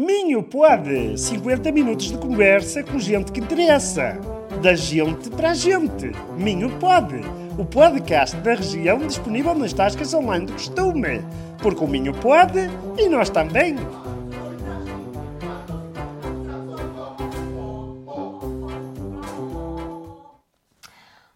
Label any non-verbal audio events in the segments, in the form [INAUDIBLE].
Minho pode! 50 minutos de conversa com gente que interessa. Da gente para a gente. Minho pode! O podcast da região disponível nas tascas online do costume. Porque o Minho pode e nós também.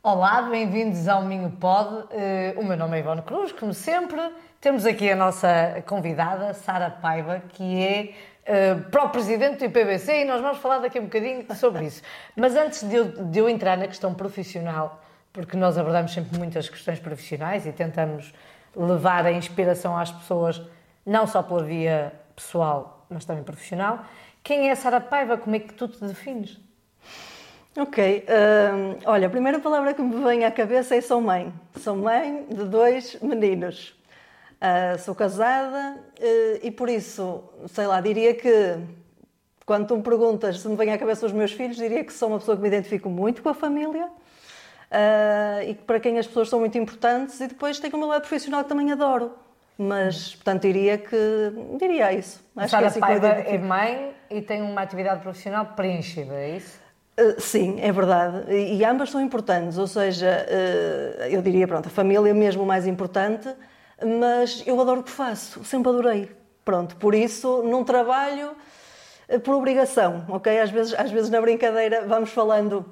Olá, bem-vindos ao Minho Pod. Uh, o meu nome é Ivone Cruz, como sempre. Temos aqui a nossa convidada, Sara Paiva, que é uh, para o presidente do IPBC e nós vamos falar daqui a um bocadinho sobre isso. Mas antes de eu, de eu entrar na questão profissional, porque nós abordamos sempre muitas questões profissionais e tentamos levar a inspiração às pessoas, não só pela via pessoal, mas também profissional. Quem é Sara Paiva? Como é que tu te defines? Ok, uh, olha, a primeira palavra que me vem à cabeça é sou mãe. Sou mãe de dois meninos. Uh, sou casada uh, e por isso, sei lá, diria que quando tu me perguntas se me vem à cabeça os meus filhos, diria que sou uma pessoa que me identifico muito com a família uh, e que para quem as pessoas são muito importantes e depois tenho o meu lado profissional que também adoro. Mas, portanto, diria que diria isso. Acho Sara que é, assim Paiva é mãe e tem uma atividade profissional preenchida, é isso? Uh, sim, é verdade. E, ambas são importantes, ou seja, eu diria, pronto, a família é mesmo mais importante, mas eu adoro o que faço, sempre adorei. Pronto, por isso não trabalho eh, por obrigação, ok? Às vezes, às vezes na brincadeira vamos falando,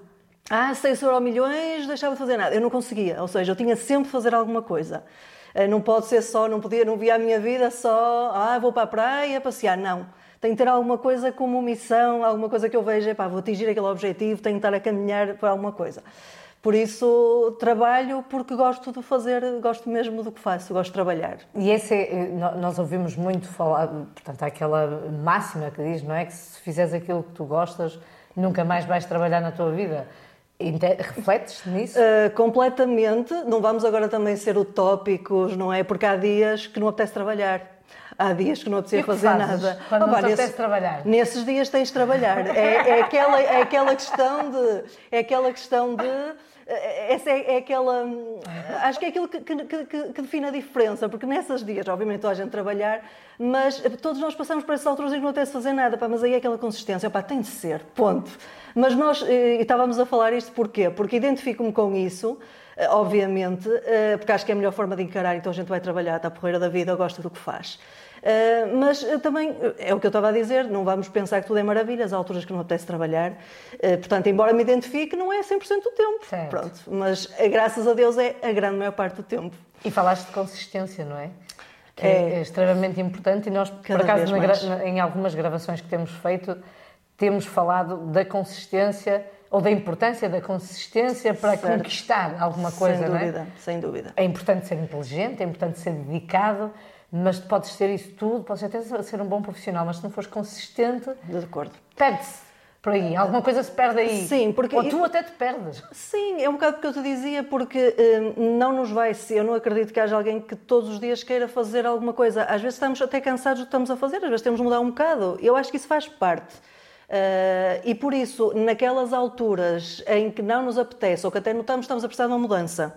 ah, 6 euro milhões, deixava de fazer nada. Eu não conseguia, ou seja, eu tinha sempre de fazer alguma coisa. Eh, não pode ser só, não podia, não via a minha vida só, ah, vou para a praia passear. Não. Tem que ter alguma coisa como missão, alguma coisa que eu veja, pá, vou atingir aquele objetivo, tenho que estar a caminhar para alguma coisa. Por isso trabalho porque gosto de fazer, gosto mesmo do que faço, gosto de trabalhar. E esse é, nós ouvimos muito falar, portanto, há aquela máxima que diz, não é? Que se fizeres aquilo que tu gostas, nunca mais vais trabalhar na tua vida. Refletes nisso? Uh, completamente. Não vamos agora também ser utópicos, não é? Porque há dias que não apetece trabalhar. Há dias que não apetecia fazer nada. Quando oh, não nesse, apetece trabalhar? Nesses dias tens de trabalhar. É, é, aquela, é aquela questão de. É aquela questão de essa é, é, aquela. Acho que é aquilo que, que, que, define a diferença, porque nessas dias, obviamente, toda a gente trabalhar, mas todos nós passamos por essas alturas que não apetece fazer nada, pá, mas aí é aquela consistência, pá, tem de ser, ponto. Mas nós, e estávamos a falar isto porquê? Porque identifico-me com isso, eh, obviamente, eh, porque acho que é a melhor forma de encarar, então a gente vai trabalhar, está a porreira da vida, gosta do que faz. Uh, mas uh, também, é o que eu estava a dizer, não vamos pensar que tudo é maravilha, as alturas que não apetece trabalhar. Uh, portanto, embora me identifique, não é 100% do tempo. Certo. Pronto, mas graças a Deus é a grande maior parte do tempo. E falaste de consistência, não é? Que é, é extremamente importante e nós, por acaso, na, em algumas gravações que temos feito, temos falado da consistência ou da importância da consistência para certo. conquistar alguma coisa, sem dúvida, não é? Sem dúvida. É importante ser inteligente, é importante ser dedicado, mas podes ser isso tudo, podes até ser um bom profissional, mas se não fores consistente, de acordo, perde-se por aí, alguma coisa se perde aí. Sim, porque ou tu até te perdes. Sim, é um bocado o que eu te dizia, porque hum, não nos vai ser, eu não acredito que haja alguém que todos os dias queira fazer alguma coisa. Às vezes estamos até cansados do que estamos a fazer, às vezes temos de mudar um bocado. Eu acho que isso faz parte. Uh, e por isso, naquelas alturas em que não nos apetece ou que até notamos que estamos a precisar de uma mudança,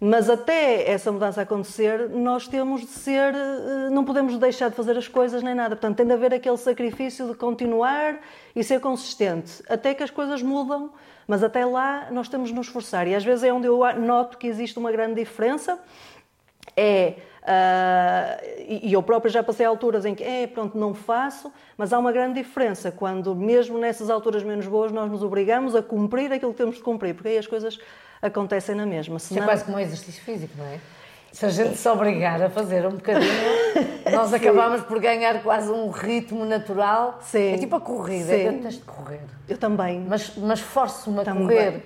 mas até essa mudança acontecer, nós temos de ser, eh, não podemos deixar de fazer as coisas nem nada. Portanto, tem de haver aquele sacrifício de continuar e ser consistente, até que as coisas mudam, mas até lá nós temos de nos esforçar. E às vezes é onde eu noto que existe uma grande diferença, é Uh, e eu própria já passei alturas em que, é, pronto, não faço, mas há uma grande diferença quando, mesmo nessas alturas menos boas, nós nos obrigamos a cumprir aquilo que temos de cumprir, porque aí as coisas acontecem na mesma. Senão... Isso é quase como um exercício físico, não é? Se a gente se obrigar a fazer um bocadinho, [LAUGHS] nós acabamos por ganhar quase um ritmo natural. Sim. É tipo a corrida, Sim. eu tens de correr. Eu também. Mas, mas forço-me a correr.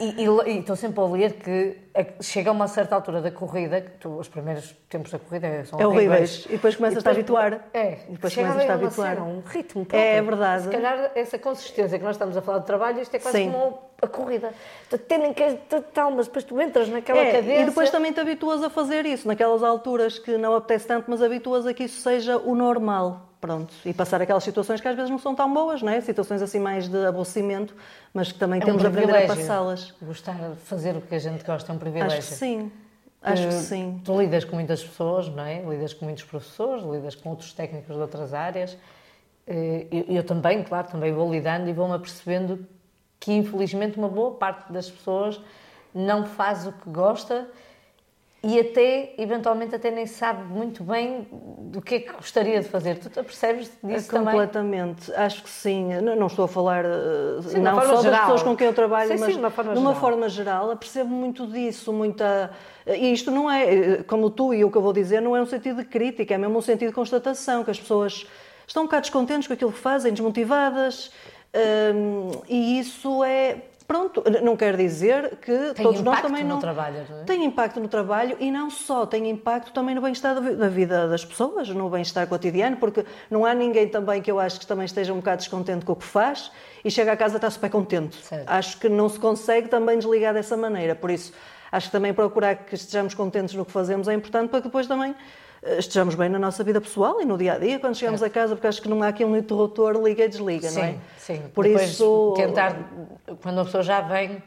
E, e, e, estou sempre a ler que chega a uma certa altura da corrida, que tu, os primeiros tempos da corrida são é horríveis. E depois começas a habituar. É, e depois começas a habituar. um ritmo próprio. É verdade. Se calhar essa consistência que nós estamos a falar de trabalho, isto é quase Sim. como a corrida. Tu tens que tal, mas depois tu entras naquela é, cadência. E depois também te habituas a fazer isso, naquelas alturas que não apetece tanto, mas habituas a que isso seja o normal. Pronto, e passar aquelas situações que às vezes não são tão boas, não é? Situações assim mais de aborrecimento, mas que também é temos um de aprender a passá-las. Gostar de fazer o que a gente gosta é um privilégio. Acho que sim. Acho que sim. Tu lidas com muitas pessoas, não é? Lidas com muitos professores, lidas com outros técnicos de outras áreas Eh, eu, eu também, claro, também vou lidando e vou-me apercebendo que infelizmente uma boa parte das pessoas não faz o que gosta e até, eventualmente, até nem sabe muito bem do que é que gostaria de fazer. Tu percebes disso Completamente. também? Acho que sim. Não, não estou a falar eh, sim, não só geral. das pessoas com quem eu trabalho, sim, mas sim, forma numa geral. forma geral, percebo muito disso, muita... E isto não é, eh, como tu e o que eu vou dizer, não é um sentido de crítica, é mesmo um sentido de constatação, que as pessoas estão um bocado descontentes com aquilo que fazem, desmotivadas, um, e isso é Pronto, não quer dizer que tem todos nós também não. Trabalho, não é? Tem impacto no trabalho e não só, tem impacto também no bem-estar da vida das pessoas, no bem-estar cotidiano, porque não há ninguém também que eu acho que também esteja um bocado descontente com o que faz e chega a casa e está super contente. Certo. Acho que não se consegue também desligar dessa maneira, por isso acho que também procurar que estejamos contentes no que fazemos é importante para que depois também estejamos bem na nossa vida pessoal e no dia a dia, quando chegamos é. a casa, porque acho que não há aqui um interruptor liga e desliga, sim, não é? Sim, Por Depois isso. Tentar, quando a pessoa já vem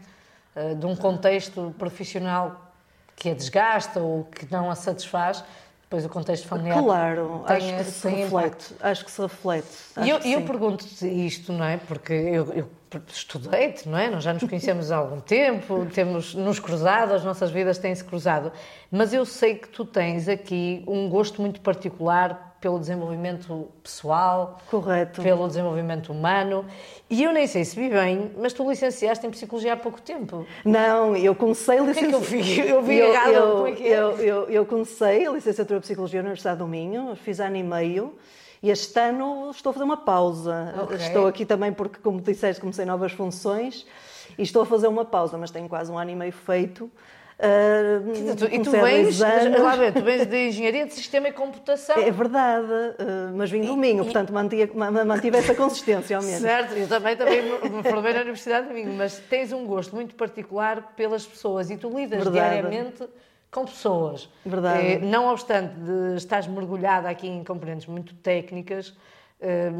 uh, de um contexto profissional que a desgasta ou que não a satisfaz, depois o contexto familiar. Claro, acho que se reflete. Acho que se reflete. E eu, eu pergunto-te isto, não é? Porque eu, eu estudei-te, não é? Nós já nos conhecemos há algum tempo, temos nos cruzado, as nossas vidas têm-se cruzado. Mas eu sei que tu tens aqui um gosto muito particular pelo desenvolvimento pessoal, Correto. pelo desenvolvimento humano. E eu nem sei se vi bem, mas tu licenciaste em Psicologia há pouco tempo. Não, eu comecei a licenciatura... Que é que eu vi? Eu vi eu, errado, eu, como é é? Eu, eu, eu comecei a licenciatura em Psicologia na Universidade do Minho, fiz ano e meio, e este ano estou a fazer uma pausa. Okay. Estou aqui também porque, como disseste, comecei novas funções e estou a fazer uma pausa, mas tenho quase um ano e meio feito. Uh, tu, e tu vens, tu vens de Engenharia de Sistema e Computação. É verdade, uh, mas vim do Minho, e, portanto mantive, mantive essa consistência ao menos. Certo, eu também, também me formei na Universidade do Minho, mas tens um gosto muito particular pelas pessoas e tu lidas verdade. diariamente com pessoas. Verdade. Eh, não obstante de estás mergulhada aqui em componentes muito técnicas, eh,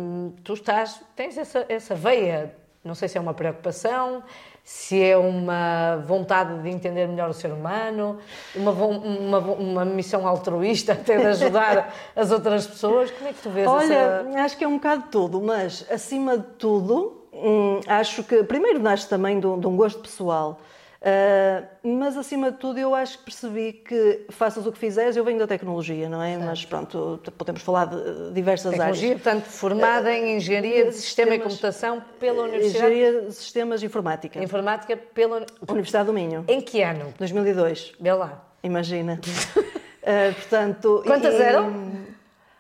tu estás, tens essa, essa veia, não sei se é uma preocupação, se é uma vontade de entender melhor o ser humano, uma, uma, uma missão altruísta [LAUGHS] até de ajudar as outras pessoas. Como é que tu vês Olha, essa... acho que é um bocado de tudo, mas acima de tudo, hum, acho que primeiro nasce também de um, de um gosto pessoal. Uh, mas acima de tudo eu acho que percebi que faças o que fizeres, eu venho da tecnologia, não é? Certo. Mas pronto, podemos falar de diversas tecnologia, áreas. Portanto, formada em Engenharia de Sistema e Computação pela Universidade... Engenharia de Sistemas e Informática. Informática pela... Universidade do Minho. Em que ano? 2002. Vê lá. Imagina. uh, [LAUGHS] portanto... Quantas e, eram?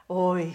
Oi,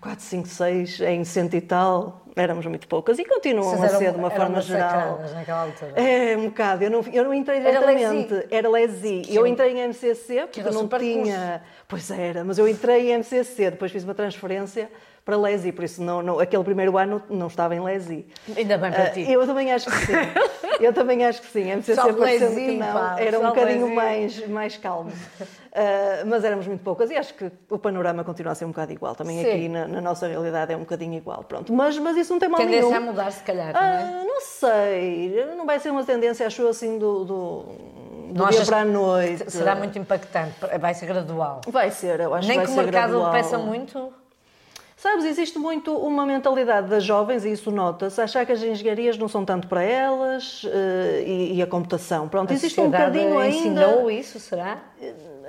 4, 5, 6, em cento e tal, éramos muito poucas e continuam Vocês a ser de uma forma geral. naquela altura. É, um bocado. Eu não, eu não entrei diretamente. Era lesi. Eu entrei em MCC porque não tinha. Curso. Pois era, mas eu entrei em MCC, depois fiz uma transferência para Lesi, por isso não, não, aquele primeiro ano não estava em Lesi. Ainda bem para uh, ti. Eu também acho que sim. [LAUGHS] eu também acho que sim. A MCC parecendo que não, pá, era um bocadinho mais, mais calmo. Uh, mas éramos muito poucas e acho que o panorama continua a ser um bocado igual. Também sim. aqui na, na, nossa realidade é um bocadinho igual. Pronto. Mas, mas isso não tem mal tendência nenhum. Tendência a mudar, se calhar, não é? Uh, não sei. Não vai ser uma tendência, acho eu, assim, do, do do dia para a noite. Será muito impactante, vai ser gradual. Vai ser, eu acho Nem que vai que o mercado gradual. peça muito. Sabes, existe muito uma mentalidade das jovens, e isso nota-se, achar que as engenharias não são tanto para elas uh, e, e, a computação. Pronto, a existe um bocadinho ainda. ensinou isso, será?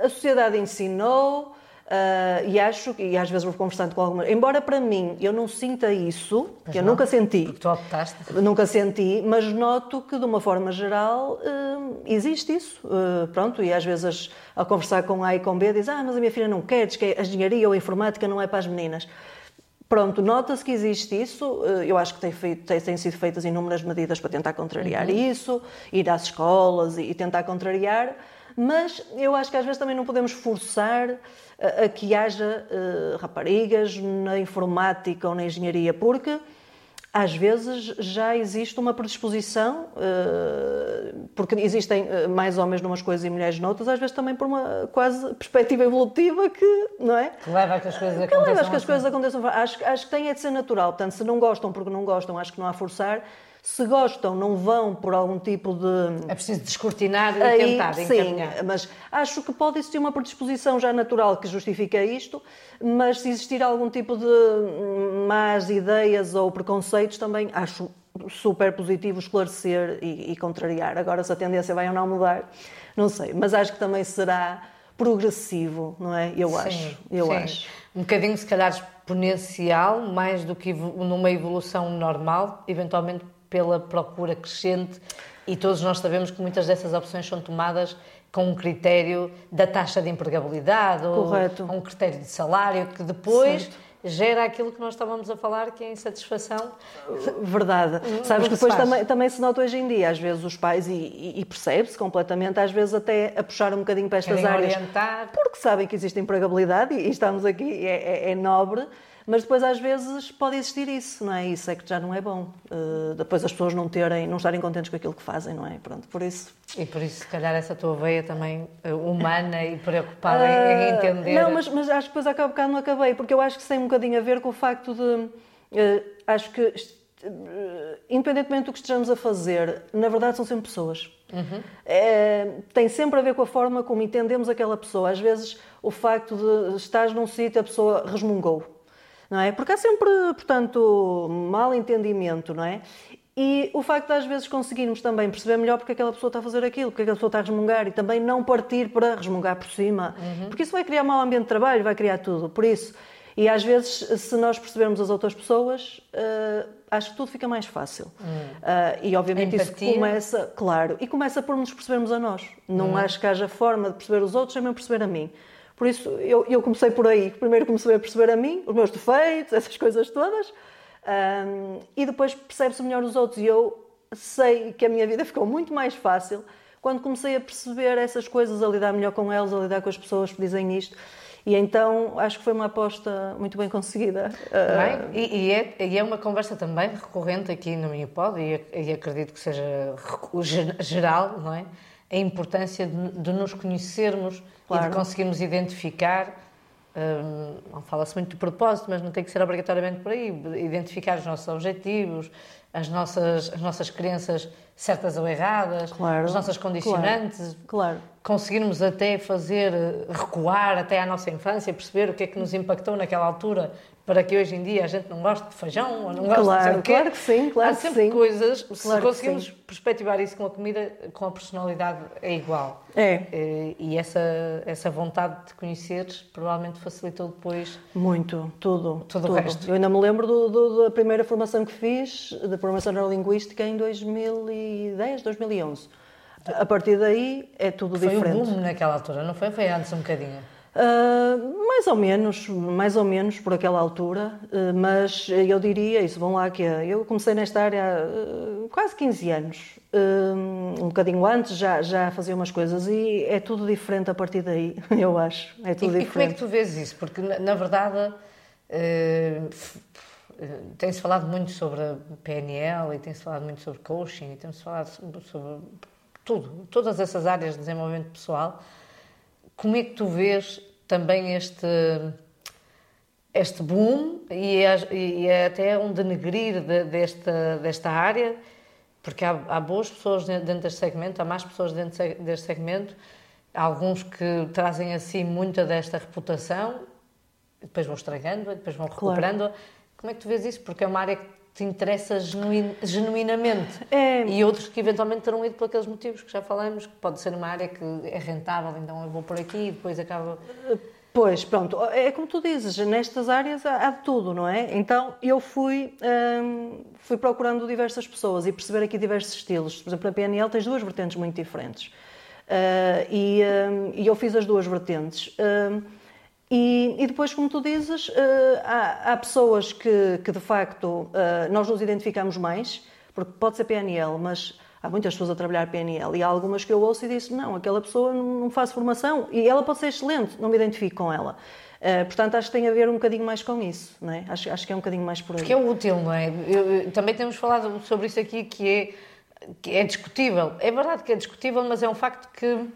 A sociedade ensinou. Uh, e acho, e às vezes vou conversando com alguma. Embora para mim eu não sinta isso, que eu nunca senti. Porque tu optaste. Nunca senti, mas noto que de uma forma geral uh, existe isso. Uh, pronto, e às vezes a conversar com A e com B diz: Ah, mas a minha filha não quer, diz que a engenharia ou a informática não é para as meninas. Pronto, nota-se que existe isso. Eu acho que tem, feito, tem, têm sido feitas inúmeras medidas para tentar contrariar uhum. isso, ir às escolas e, e tentar contrariar, mas eu acho que às vezes também não podemos forçar a, a que haja uh, raparigas na informática ou na engenharia, porque às vezes já existe uma predisposição, eh, porque existem eh, mais homens numas coisas e mulheres noutras, às vezes também por uma quase perspectiva evolutiva que, não é? Que leva a que as coisas aconteçam. Que leva a que as coisas assim. aconteçam. Acho, acho que tem é de ser natural. Portanto, se não gostam porque não gostam, acho que não há forçar. Se gostam, não vão por algum tipo de. É preciso descortinar e Aí, tentar sim, encaminhar. mas acho que pode existir uma predisposição já natural que justifica isto, mas se existir algum tipo de más ideias ou preconceitos, também acho super positivo esclarecer e, e contrariar. Agora, se a tendência vai ou não mudar, não sei, mas acho que também será progressivo, não é? Eu Sim, acho, eu sim. acho. Um bocadinho, se calhar, exponencial, mais do que numa evolução normal, eventualmente pela procura crescente. E todos nós sabemos que muitas dessas opções são tomadas com um critério da taxa de empregabilidade ou Correto. um critério de salário que depois Certo. gera aquilo que nós estávamos a falar, que é a insatisfação. Verdade. Hum, Sabes que depois também, também se nota hoje em dia, às vezes os pais, e, e- percebe-se completamente, às vezes até a puxar um bocadinho para estas Querem áreas. orientar. Porque sabem que existe empregabilidade e, e estamos aqui, é, é- é nobre, mas depois às vezes pode existir isso, não é? Isso é que já não é bom. Uh, depois as pessoas não terem, não estarem contentes com aquilo que fazem, não é? Pronto, por isso. E por isso, se calhar, essa tua veia também eh, humana e preocupada em, em Ah, entender. Não, mas, mas acho que depois há bocado não acabei, porque eu acho que isso tem um bocadinho a ver com o facto de. eh, acho que, independentemente do que estejamos a fazer, na verdade são sempre pessoas. Eh, tem sempre a ver com a forma como entendemos aquela pessoa. Às vezes, o facto de estar num sítio, a pessoa resmungou. Não é? Porque há sempre, portanto, mal entendimento, não é? E o facto de às vezes conseguirmos também perceber melhor porque aquela pessoa está a fazer aquilo, porque aquela pessoa está a resmungar e também não partir para resmungar por cima, porque isso vai criar mau ambiente de trabalho, vai criar tudo. Por isso, e às vezes, se nós percebermos as outras pessoas, eh, acho que tudo fica mais fácil. Ah, e obviamente isso começa, claro, e começa por nos percebermos a nós. Não acho que haja forma de perceber os outros sem eu perceber a mim. Por isso, eu, eu comecei por aí. Primeiro comecei a perceber a mim, os meus defeitos, [LAUGHS] essas coisas todas. Ahm, e depois percebe-se melhor os outros. E eu sei que a minha vida ficou muito mais fácil quando comecei a perceber essas coisas, a lidar melhor com elas, a lidar com as pessoas que dizem isto. E então acho que foi uma aposta muito bem conseguida. Ah, Também, e, e é, e é uma conversa também recorrente aqui no Minipod e, e acredito que seja geral, não é? A importância de, de nos conhecermos e Claro. de conseguirmos identificar. hum, fala-se muito de propósito, mas não tem que ser obrigatoriamente por aí. Identificar os nossos objetivos, as nossas, as nossas crenças certas ou erradas, Claro, as nossas condicionantes, claro. conseguirmos até fazer recuar até à nossa infância, perceber o que é que nos impactou naquela altura para que hoje em dia a gente não goste de feijão ou não goste de Claro, quê. claro que sim, claro Há que sempre sim. coisas, se Claro que conseguimos perspectivar isso com a comida, com a personalidade é igual. É. Eh, E essa, essa vontade de conheceres provavelmente facilitou depois Muito, tudo. Tudo o resto. Eu ainda me lembro do- do- da primeira formação que fiz, da formação neurolinguística, em 2010, 2011. A partir daí é tudo foi diferente. o boom naquela altura, não foi? Foi antes um bocadinho. Ah, mais ou menos, mais ou menos por aquela altura, ah, mas eu diria isso, vão lá que eu comecei nesta área há ah, quase 15 anos, um bocadinho antes já, já fazia umas coisas e é tudo diferente a partir daí, [LAUGHS] eu acho, é E, tudo e como é que diferente. tu vês isso? Porque, na, na verdade, tem-se falado muito sobre PNL e tem-se falado muito sobre coaching e tem-se falado sobre, sobre tudo, todas essas áreas de desenvolvimento pessoal. Como é que tu vês também este, este boom e, as- e é até um denegrir de- desta, desta área? Porque há, há boas pessoas dentro deste segmento, há mais pessoas dentro deste segmento, há alguns que trazem assim muita desta reputação, depois vão estragando, depois vão Claro. recuperando. Como é que tu vês isso? Porque é uma área que te interessa genuin- genuinamente. É. E outros que eventualmente terão ido por aqueles motivos que já falamos, que pode ser uma área que é rentável, então eu vou por aqui e depois acaba. Pois, pronto, é como tu dizes, nestas áreas há de tudo, não é? Então eu fui, hum, fui procurando diversas pessoas e perceber aqui diversos estilos. Por exemplo, na PNL tens duas vertentes muito diferentes. Ah, e, hum, e eu fiz as duas vertentes. Hum, e, e depois, como tu dizes, ah, há, há pessoas que, que de facto ah, nós nos identificamos mais, porque pode ser PNL, mas há muitas pessoas a trabalhar PNL e há algumas que eu ouço e disse, não, aquela pessoa não não faz formação e ela pode ser excelente, não me identifico com ela. Ah, portanto, acho que tem a ver um bocadinho mais com isso, não é? Acho, acho que é um bocadinho mais por aí. Porque é útil, não é? Eu- também temos falado sobre isso aqui que é, que é discutível. É verdade que é discutível, mas é um facto que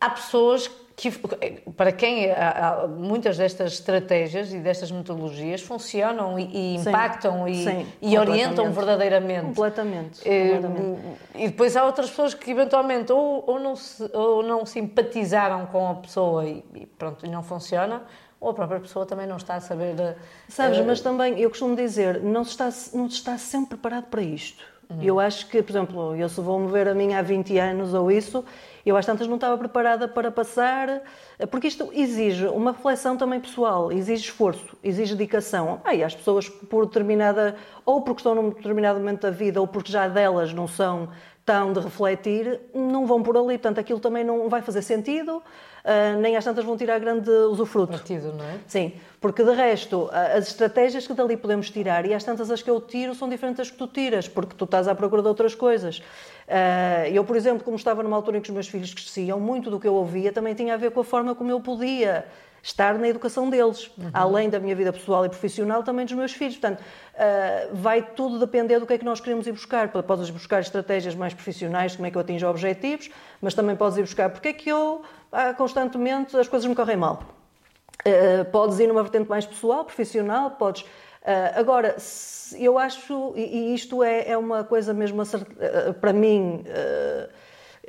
há pessoas que, para quem há, há, muitas destas estratégias e destas metodologias funcionam e, e impactam e, sim, e orientam verdadeiramente. Completamente, eh, completamente. E depois há outras pessoas que eventualmente ou, ou, não, se, ou não simpatizaram com a pessoa e, e pronto, não funciona, ou a própria pessoa também não está a saber. Sabes, uh, mas também eu costumo dizer, não se está, não se está sempre preparado para isto. Uhum. Eu acho que, por exemplo, eu se vou mover a mim há 20 anos ou isso, eu às tantas não estava preparada para passar, porque isto exige uma reflexão também pessoal, exige esforço, exige dedicação. Aí as pessoas por determinada, ou porque estão num determinado momento da vida, ou porque já delas não são tão de refletir, não vão por ali. Portanto, aquilo também não vai fazer sentido, uh, nem às tantas vão tirar grande usufruto. Partido, não é? Sim, porque de resto, as estratégias que dali podemos tirar, e às tantas as que eu tiro são diferentes das que tu tiras, porque tu estás à procura de outras coisas. Uh, eu, por exemplo, como estava numa altura em que os meus filhos cresciam, muito do que eu ouvia também tinha a ver com a forma como eu podia estar na educação deles, uhum. além da minha vida pessoal e profissional, também dos meus filhos. Portanto, uh, vai tudo depender do que é que nós queremos ir buscar. Podes buscar estratégias mais profissionais, como é que eu atinjo objetivos, mas também podes ir buscar porque é que eu, ah, constantemente, as coisas me correm mal. Uh, podes ir numa vertente mais pessoal, profissional, podes. Uh, agora, eu acho, e, isto é, é, uma coisa mesmo para mim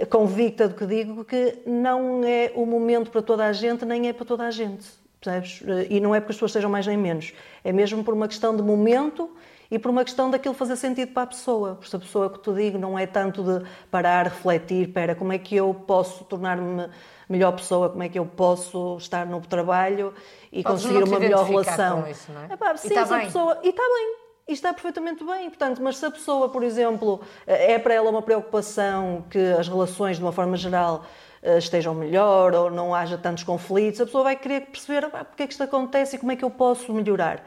convicta do que digo, que não é o momento para toda a gente, nem é para toda a gente. Percebes? E não é porque as pessoas sejam mais nem menos. É mesmo por uma questão de momento e por uma questão daquilo fazer sentido para a pessoa. Porque a pessoa que tu digo não é tanto de parar, refletir, para como é que eu posso tornar-me melhor pessoa, como é que eu posso estar no trabalho e Podes conseguir uma melhor relação. Isso, não é? Epá, sim, e está bem. Pessoa... E está bem e está perfeitamente bem. Portanto, mas se a pessoa, por exemplo, é para ela uma preocupação que as relações, de uma forma geral, eh, estejam melhor ou não haja tantos conflitos, a pessoa vai querer perceber ah, porque é que isto acontece e como é que eu posso melhorar.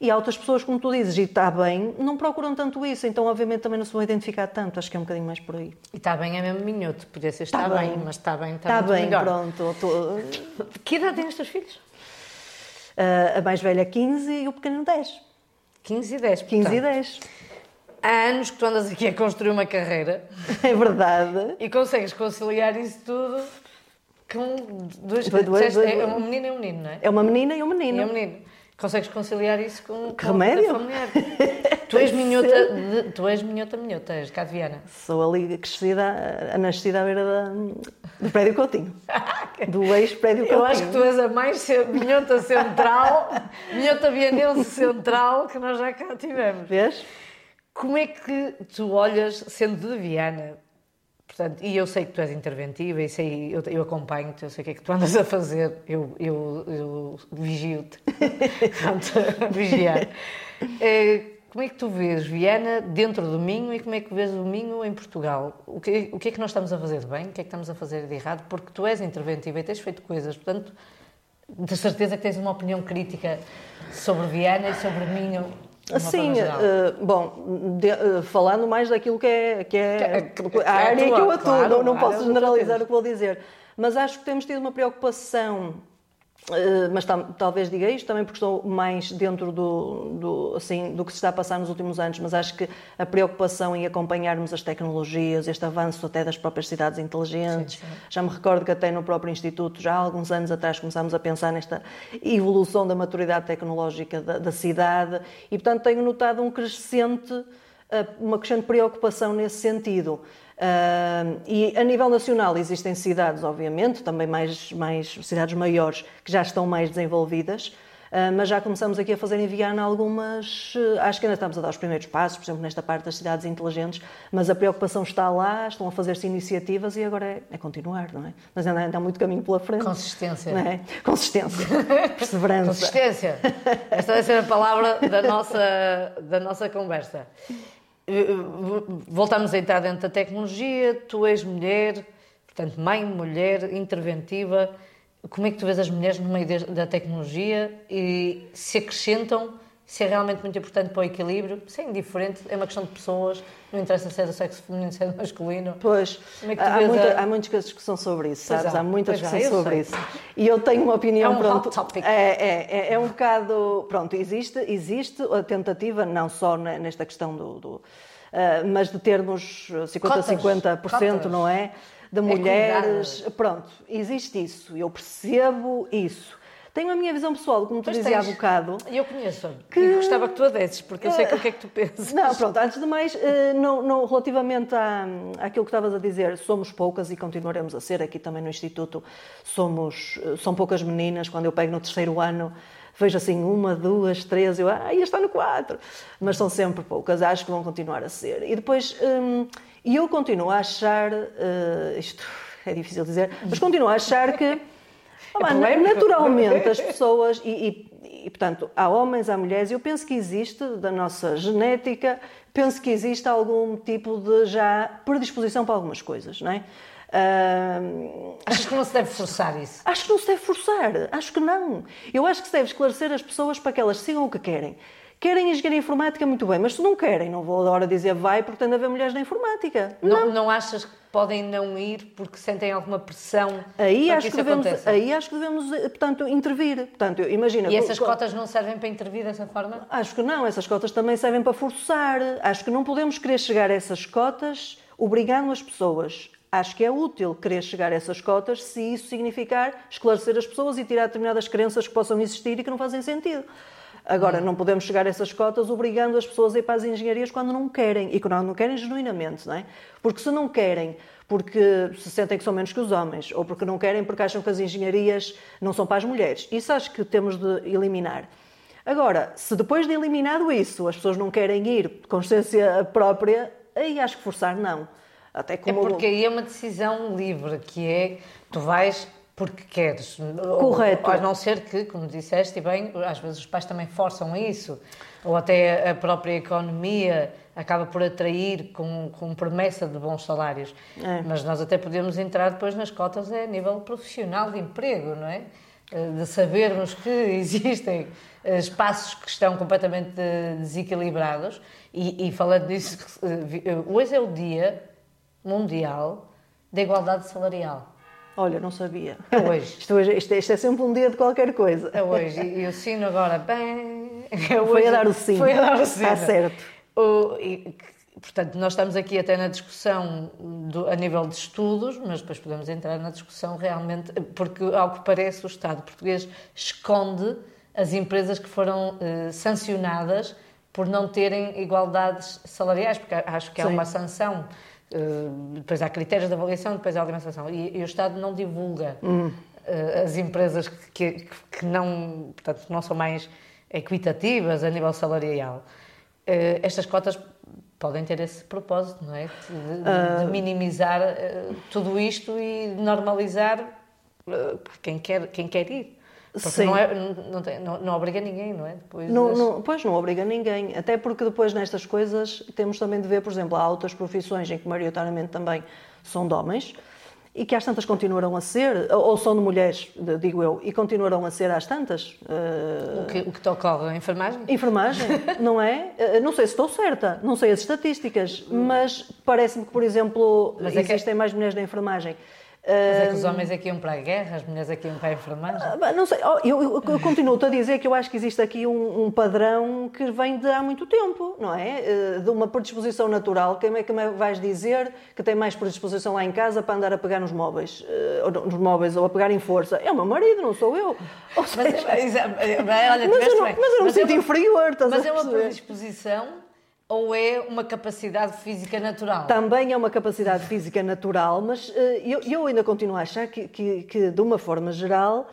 E há outras pessoas, como tu dizes, e está bem, não procuram tanto isso, então obviamente também não se vão identificar tanto, acho que é um bocadinho mais por aí. E está bem é mesmo minhoto, podia ser está, está bem, bem, mas está bem, está, está bem, melhor. pronto. Tô... [LAUGHS] Que idade têm os teus filhos? Uh, a mais velha 15 e o pequeno 10. 15 e 10. 15 portanto. e 10. Há anos que tu andas aqui a construir uma carreira. [LAUGHS] É verdade. E consegues conciliar isso tudo com duas... Dois, dois, dois, é uma menina e um menino, não é? É uma menina e um menino. E um menino. Consegues conciliar isso com, que remédio? familiar. [LAUGHS] tu és minhota, de, tu és minhota minhota, és Viana. Sou ali crescida, a nascida à beira da, do prédio Coutinho. [LAUGHS] do ex-prédio Coutinho. Eu acho que tu és a mais minhota central, minhota vianense central que nós já cá tivemos. Vês? Como é que tu olhas, sendo de Viana, Portanto, e eu sei que tu és interventiva e sei, eu, eu acompanho-te, eu sei o que é que tu andas a fazer, eu, eu, eu vigio-te. [LAUGHS] Pronto, vigiar. É, como é que tu vês Viana dentro do Minho e como é que vês o Minho em Portugal? O que, o que é que nós estamos a fazer de bem? O que é que estamos a fazer de errado? Porque tu és interventiva e tens feito coisas, portanto, de certeza que tens uma opinião crítica sobre Viana e sobre Minho Sim, uh, bom, de, uh, falando mais daquilo que é, que é, que, que, a área é que eu atuo, claro, não, não posso generalizar o que vou dizer, mas acho que temos tido uma preocupação mas talvez diga isto também porque estou mais dentro do, do, assim, do que se está a passar nos últimos anos, mas acho que a preocupação em acompanharmos as tecnologias, este avanço até das próprias cidades inteligentes, sim, sim. já me recordo que até no próprio Instituto, já há alguns anos atrás, começámos a pensar nesta evolução da maturidade tecnológica da, da cidade e, portanto, tenho notado um crescente, eh, uma crescente preocupação nesse sentido. Uh, e a nível nacional existem cidades, obviamente, também mais, mais cidades maiores que já estão mais desenvolvidas, uh, mas já começamos aqui a fazer em Viana algumas. Uh, acho que ainda estamos a dar os primeiros passos, por exemplo, nesta parte das cidades inteligentes, mas a preocupação está lá, estão a fazer-se iniciativas e agora é, é, continuar, não é? Mas ainda, ainda há muito caminho pela frente. Consistência. Não é? Consistência. [LAUGHS] Perseverança. Consistência. Esta vai ser a palavra da nossa, da nossa conversa. Eh, eh, voltamos a entrar dentro da tecnologia, tu és mulher, portanto, mãe, mulher, interventiva. Como é que tu vês as mulheres no meio da tecnologia e se acrescentam, se é realmente muito importante para o equilíbrio? Se é indiferente, é uma questão de pessoas, não interessa se é do sexo feminino, se é do masculino. Pois, é há, muita, a... há muitas discussão sobre isso, sabes? Há, há muita discussão sobre sei. isso. E eu tenho uma opinião, é um pronto. Hot topic. É, é, é, é um bocado. Pronto, existe, existe a tentativa, não só nesta questão do. do uh, mas de termos 50-50%, não é? de mulheres. Pronto, existe isso, eu percebo isso. Tenho a minha visão pessoal, como tu Pois dizia há bocado. Eu conheço. E gostava que tu a desses, porque eu sei que o que é que tu [LAUGHS] pensas. Não, pronto, antes de mais, eh, não, não- relativamente à, àquilo que estavas a dizer, somos poucas e continuaremos a ser aqui também no Instituto, somos, eh, são poucas meninas, quando eu pego no terceiro ano, vejo assim uma, duas, três, eu, ah, estar no quatro, mas são sempre poucas, acho que vão continuar a ser. E depois, hum, e eu continuo a achar, eh, isto é difícil dizer, mas continuo a achar que Oh, mano, polémico. naturalmente as pessoas e, e- e, portanto há homens, há mulheres. Eu penso que existe da nossa genética, penso que existe algum tipo de já predisposição para algumas coisas, não é? Ah, Achas que não se deve forçar isso? Acho que não se deve forçar, acho que não. Eu acho que se deve esclarecer as pessoas para que elas sigam o que querem. Querem engenharia informática, muito bem, mas se não querem, não vou agora dizer vai porque tem de haver mulheres na informática. Não, não achas que podem não ir porque sentem alguma pressão Aí acho, que devemos, aconteça? aí acho que devemos, eh, portanto, intervir. Portanto, imagina... E essas co- cotas não servem para intervir dessa forma? Acho que não, essas cotas também servem para forçar. Acho que não podemos querer chegar a essas cotas obrigando as pessoas. Acho que é útil querer chegar a essas cotas se isso significar esclarecer as pessoas e tirar determinadas crenças que possam existir e que não fazem sentido. Agora, não podemos chegar a essas cotas obrigando as pessoas a ir para as engenharias quando não querem e quando não querem genuinamente, não é? Porque se não querem porque se sentem que são menos que os homens ou porque não querem porque acham que as engenharias não são para as mulheres, isso acho que temos de eliminar. Agora, se depois de eliminado isso as pessoas não querem ir de consciência própria, aí acho que forçar não. Até É como porque aí é uma decisão livre, que é tu vais porque queres. Correto. Ou, a não ser que, como disseste, e bem, às vezes os pais também forçam isso, ou até a própria economia acaba por atrair com, com promessa de bons salários. É. Mas nós até podemos entrar depois nas cotas a nível profissional de emprego, não é? Eh, De sabermos que [LAUGHS] existem eh, espaços que estão completamente eh, desequilibrados e, e falando eh, hoje é o dia mundial da igualdade salarial. Olha, não sabia. É hoje. Isto, hoje- isto é, isto é sempre um dia de qualquer coisa. É hoje. E o sino agora, bem... é [LAUGHS] Foi a dar o sino. Foi a dar o sino. Está certo. O- e, portanto, nós estamos aqui até na discussão do- a nível de estudos, mas depois podemos entrar na discussão realmente, porque, ao que parece, o Estado português esconde as empresas que foram eh, sancionadas por não terem igualdades salariais, porque acho que há Sim. uma sanção. Eh, depois há critérios de avaliação, depois há alimentação. E, e o Estado não divulga eh, as empresas que, que, que não, portanto, não são mais equitativas a nível salarial. Eh, estas cotas podem ter esse propósito, não é? De, de- Ah. de minimizar eh, tudo isto e normalizar quem quer, quem quer ir. Porque Sim. não, é, não, tem- não- não obriga ninguém, não é? Depois Não, das- não- pois não obriga ninguém. Até porque depois nestas coisas temos também de ver, por exemplo, há outras profissões em que maioritariamente também são de homens e que às tantas continuarão a ser, ou são de mulheres, digo eu, e continuarão a ser às tantas. eh, o, que, o que ocorre a enfermagem? Enfermagem, [LAUGHS] não é? Eh, Não sei se estou certa, não sei as estatísticas, mas parece-me que, por exemplo, Mas é que- existem mais mulheres na enfermagem. Mas é que os homens aqui iam para a guerra, as mulheres aqui iam para a enfermagem. ah, Não sei, oh, eu, eu- eu continuo-te a dizer que eu acho que existe aqui um, um padrão que vem de há muito tempo, não é? Eh, De uma predisposição natural. Quem é que me vais dizer que tem mais predisposição lá em casa para andar a pegar nos móveis, eh, ou nos móveis, ou a pegar em força? É o meu marido, não sou eu. Mas, seja, é- mas, é- é- olha, mas, eu não, mas eu não me é sinto uma- inferior, estás Mas a é uma predisposição ou é uma capacidade física natural? Também é uma capacidade física natural, mas eh, eu, eu ainda continuo a achar que, que- que, de uma forma geral,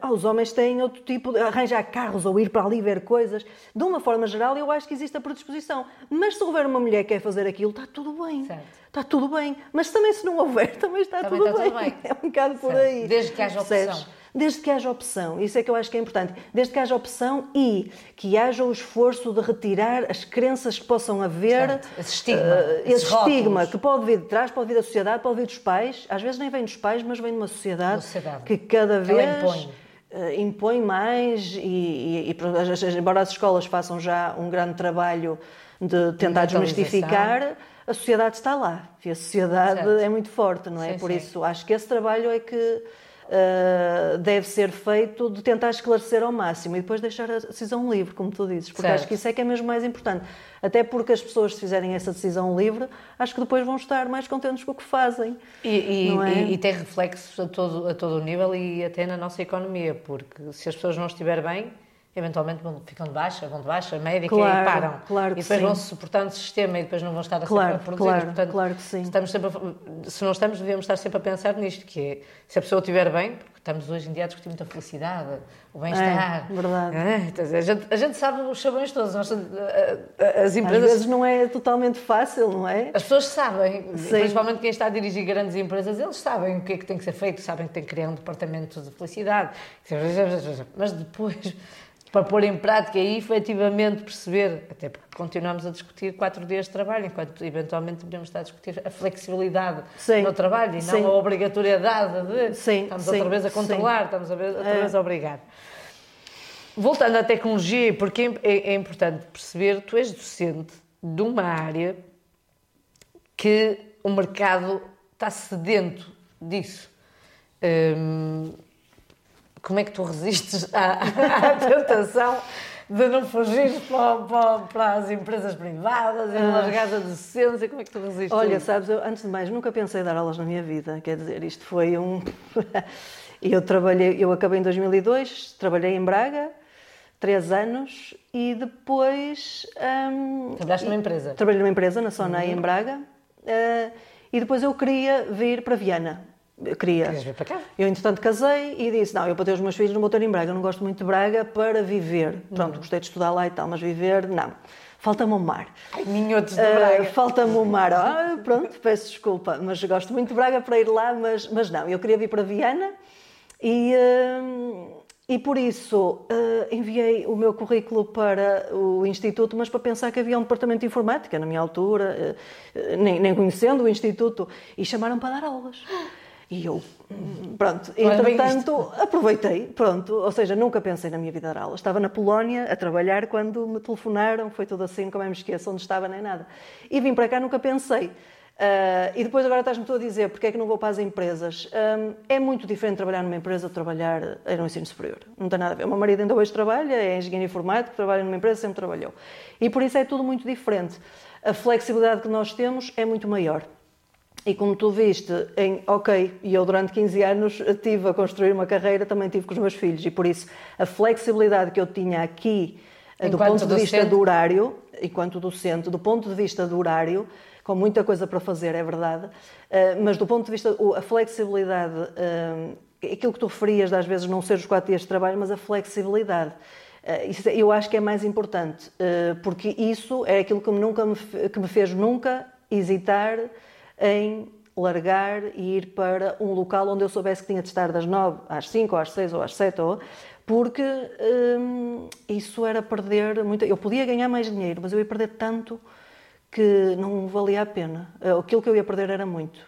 ah, os homens têm outro tipo de arranjar carros ou ir para ali ver coisas. De uma forma geral, eu acho que existe a predisposição. Mas se houver uma mulher que quer fazer aquilo, está tudo bem. Certo. Está tudo bem. Mas também se não houver, [LAUGHS] também está, Também tudo, está bem. tudo bem. É um bocado por Certo. aí. Desde que haja opção. Desde que haja opção, isso é que eu acho que é importante. Desde que haja opção e que haja o esforço de retirar as crenças que possam haver, Certo. Esse estigma, esses esse estigma rótulos. que pode vir de trás, pode vir da sociedade, pode vir dos pais, às vezes nem vem dos pais, mas vem de uma sociedade, Da sociedade. que cada ela vez impõe. eh, impõe mais e, e- e, embora as escolas façam já um grande trabalho de tentar desmistificar, a sociedade está lá e a sociedade Certo. é muito forte, não é? Sim, Por sim. isso acho que esse trabalho é que uh, deve ser feito de tentar esclarecer ao máximo e depois deixar a decisão livre, como tu dizes, porque certo. acho que isso é que é mesmo mais importante. Até porque as pessoas, se fizerem essa decisão livre, acho que depois vão estar mais contentes com o que fazem. E, e, é? e, e tem reflexos a todo, a todo o nível e até na nossa economia, porque se as pessoas não estiverem bem, eventualmente vão, ficam de baixa, vão de baixa médica claro, e param. Claro e depois vão se suportando o sistema e depois não vão estar a claro, sempre a produzir. Claro, Portanto, claro que sim. Estamos sempre a, se não estamos, devemos estar sempre a pensar nisto, que é, se a pessoa estiver bem, porque estamos hoje em dia a discutir muita felicidade, o bem-estar. É, verdade. É, a, gente, a gente sabe os sabões todos. Nós, as empresas... Às vezes não é totalmente fácil, não é? As pessoas sabem, sim. principalmente quem está a dirigir grandes empresas, eles sabem o que é que tem que ser feito, sabem que tem que criar um departamento de felicidade. Mas depois para pôr em prática e efetivamente perceber, até porque continuamos a discutir quatro dias de trabalho, enquanto eventualmente podemos estar a discutir a flexibilidade sim, no trabalho e sim. não a obrigatoriedade de sim, estamos outra vez a controlar, estamos outra vez a obrigar. Voltando à tecnologia, porque é, é importante perceber, tu és docente de uma área que o mercado está sedento disso. Hum, como é que tu resistes à, [LAUGHS] à tentação de não fugir para, para, para, as empresas privadas e ah. largar a docência? Como é que tu resistes? Olha, sabes, eu antes de mais nunca pensei dar aulas na minha vida, quer dizer, isto foi um. [LAUGHS] eu trabalhei, eu acabei em 2002, trabalhei em Braga três anos e depois. Um, Trabalhaste numa empresa? Trabalhei numa empresa, na Sonai, uhum. em Braga, uh, e depois eu queria vir para Viana. Querias vir para cá? Eu, entretanto, casei e disse: Não, eu para ter os meus filhos não vou ter em Braga. Eu não gosto muito de Braga para viver. Pronto, uhum. gostei de estudar lá e tal, mas viver, não. Falta-me o mar. Ai, minhotos de ah, Braga. Uh, Falta-me o mar. Ah, pronto, peço desculpa, mas gosto muito de Braga para ir lá, mas, mas não. Eu queria vir para Viana e. Uh, e por isso uh, enviei o meu currículo para o Instituto, mas para pensar que havia um departamento de informática na minha altura, uh, nem, nem conhecendo o Instituto, e chamaram para dar aulas. E eu, pronto, entretanto, aproveitei, pronto, ou seja, nunca pensei na minha vida aula. Estava na Polónia a trabalhar quando me telefonaram, foi tudo assim, nunca mais me esqueço onde estava nem nada. E vim para cá, nunca pensei. Uh, e depois agora estás-me tu a dizer porque é que não vou para as empresas. Um, é muito diferente trabalhar numa empresa de trabalhar no ensino superior. Não tem nada a ver. O meu marido ainda hoje trabalha, é engenheiro informático, trabalha numa empresa, sempre trabalhou. E por isso é tudo muito diferente. A flexibilidade que nós temos é muito maior. E como tu viste, em, ok, e eu durante 15 anos estive a construir uma carreira, também tive com os meus filhos, e por isso a flexibilidade que eu tinha aqui, enquanto do ponto de vista do horário, enquanto docente, do ponto de vista do horário, com muita coisa para fazer, é verdade, eh, mas do ponto de vista, a flexibilidade, eh, aquilo que tu referias às vezes não ser os quatro dias de trabalho, mas a flexibilidade. Eh, isso eu acho que é mais importante, porque isso é aquilo que nunca me, que me fez nunca hesitar em largar e ir para um local onde eu soubesse que tinha de estar das 9 às 5 ou às 6 ou às 7 ou porque hum, isso era perder muito. Eu podia ganhar mais dinheiro, mas eu ia perder tanto que não valia a pena. Eh, aquilo que eu ia perder era muito.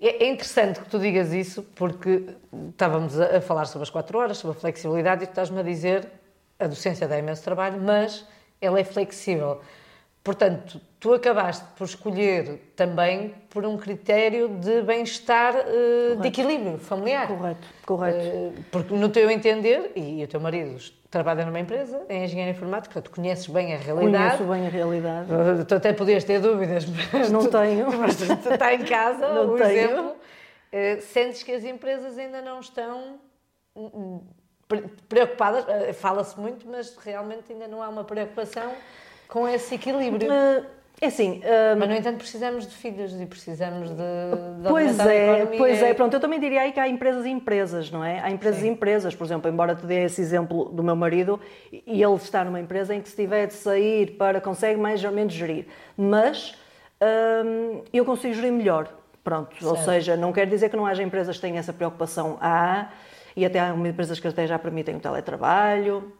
É, é interessante que tu digas isso, porque estávamos a falar sobre as 4 horas, sobre a flexibilidade, e tu estás-me a dizer a docência dá imenso trabalho, mas ela é flexível. Portanto, tu acabaste por escolher também por um critério de bem-estar, uh, de equilíbrio familiar. Correto, correto. Uh, porque no teu entender, e o teu marido trabalha numa empresa, é engenheiro informático, tu conheces bem a realidade. Conheço bem a realidade. Uh, tu até podias ter dúvidas, mas não tu, tenho. [LAUGHS] Mas tu está em casa, não por tenho. exemplo. sentes que as empresas ainda não estão hum, hum, preocupadas, fala-se muito, mas realmente ainda não há uma preocupação com esse equilíbrio. É assim. Uh, Mas, no entanto, precisamos de filhos e precisamos de. de pois é, pois é. Pronto, eu também diria aí que há empresas e empresas, não é? Há empresas Sim. e empresas. Por exemplo, embora te dê esse exemplo do meu marido, e ele está numa empresa em que, se tiver de sair para. consegue mais ou menos gerir. Mas uh, eu consigo gerir melhor. Pronto, certo. ou seja, não quer dizer que não haja empresas que tenham essa preocupação. Há, e até há empresas que até já permitem o teletrabalho,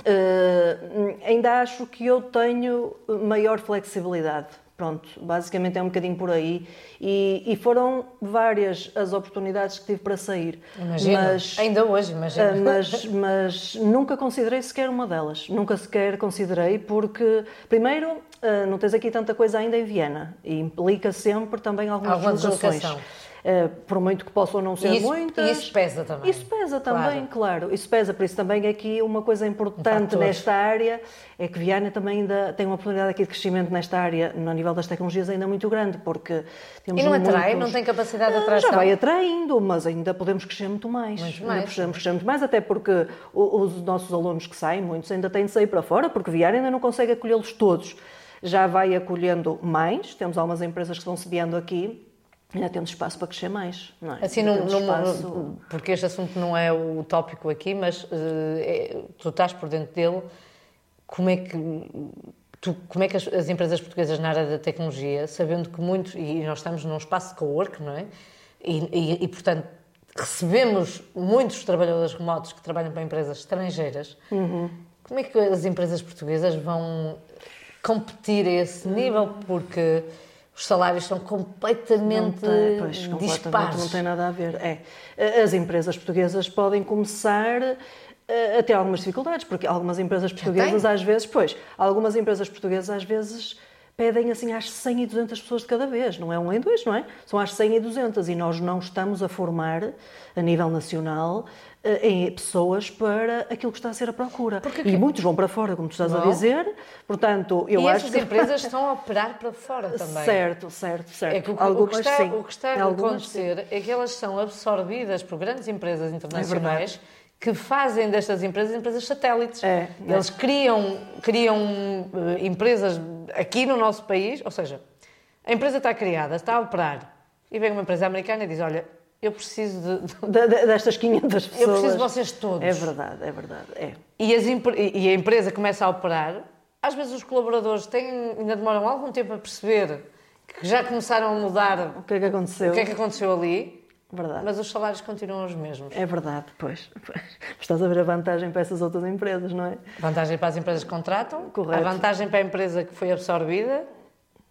Uh, ainda acho que eu tenho maior flexibilidade. Pronto, basicamente é um bocadinho por aí. E, e foram várias as oportunidades que tive para sair. Imagino. Mas, ainda hoje, imagino. Uh, mas, mas nunca considerei sequer uma delas. Nunca sequer considerei, porque, primeiro, uh, não tens aqui tanta coisa ainda em Viena. E implica sempre também algumas Alguma deslocações. Uh, por muito que possam não ser e isso, muitas. E isso pesa também. Isso pesa também, claro. claro. Isso pesa, por isso também aqui uma coisa importante um nesta área é que Viana também ainda tem uma oportunidade aqui de crescimento nesta área, no nível das tecnologias, ainda muito grande, porque temos E não atrai? muitos... Não tem capacidade de Ah, atração? Já vai atraindo, mas ainda podemos crescer muito mais. Muito Ainda mais. podemos crescer muito mais, até porque os nossos alunos que saem, muitos ainda têm de sair para fora, porque Viana ainda não consegue acolhê-los todos. Já vai acolhendo mais, temos algumas empresas que estão sediando aqui, ainda temos espaço para crescer mais. Não é? Assim, temos num- espaço- porque este assunto não é o tópico aqui, mas eh, é- tu estás por dentro dele. Como é que tu, como é que as, as empresas portuguesas na área da tecnologia, sabendo que muitos e nós estamos num espaço de co-work, não é? E, e- e, portanto recebemos muitos trabalhadores remotos que trabalham para empresas estrangeiras. Como é que as empresas portuguesas vão competir a esse nível? Porque os salários são completamente Não tem, pois, completamente dispares. não tem nada a ver. É. As empresas portuguesas podem começar eh, a ter algumas dificuldades, porque algumas empresas portuguesas às vezes, pois, algumas empresas portuguesas às vezes pedem assim às 100 e 200 pessoas de cada vez, não é um em dois, não é? São às 100 e 200 e nós não estamos a formar a nível nacional em pessoas para aquilo que está a ser a procura. e muitos vão para fora, como tu estás a dizer, portanto, eu e acho essas que... empresas estão a operar para fora [LAUGHS] também. Certo, certo, certo. É que o, que- o que está, o que está a Algumas, sim. acontecer é que elas são absorvidas por grandes empresas É internacionais que fazem destas empresas empresas satélites. É, é. Eles criam, criam eh, empresas aqui no nosso país, ou seja, a empresa está criada, está a operar, e vem uma empresa americana e diz: Olha, eu preciso de. de- [LAUGHS] da- destas 500 pessoas. Eu preciso de vocês todos. É verdade, é verdade. É. E, as e a empresa começa a operar, às vezes os colaboradores têm, ainda demoram algum tempo a perceber que já começaram a mudar O que é que aconteceu? o que é que aconteceu ali, Verdade. mas os salários continuam os mesmos. É verdade, pois. pois. Estás a ver a vantagem para essas outras empresas, não é? Vantagem para as empresas que contratam, Correto. a vantagem para a empresa que foi absorvida,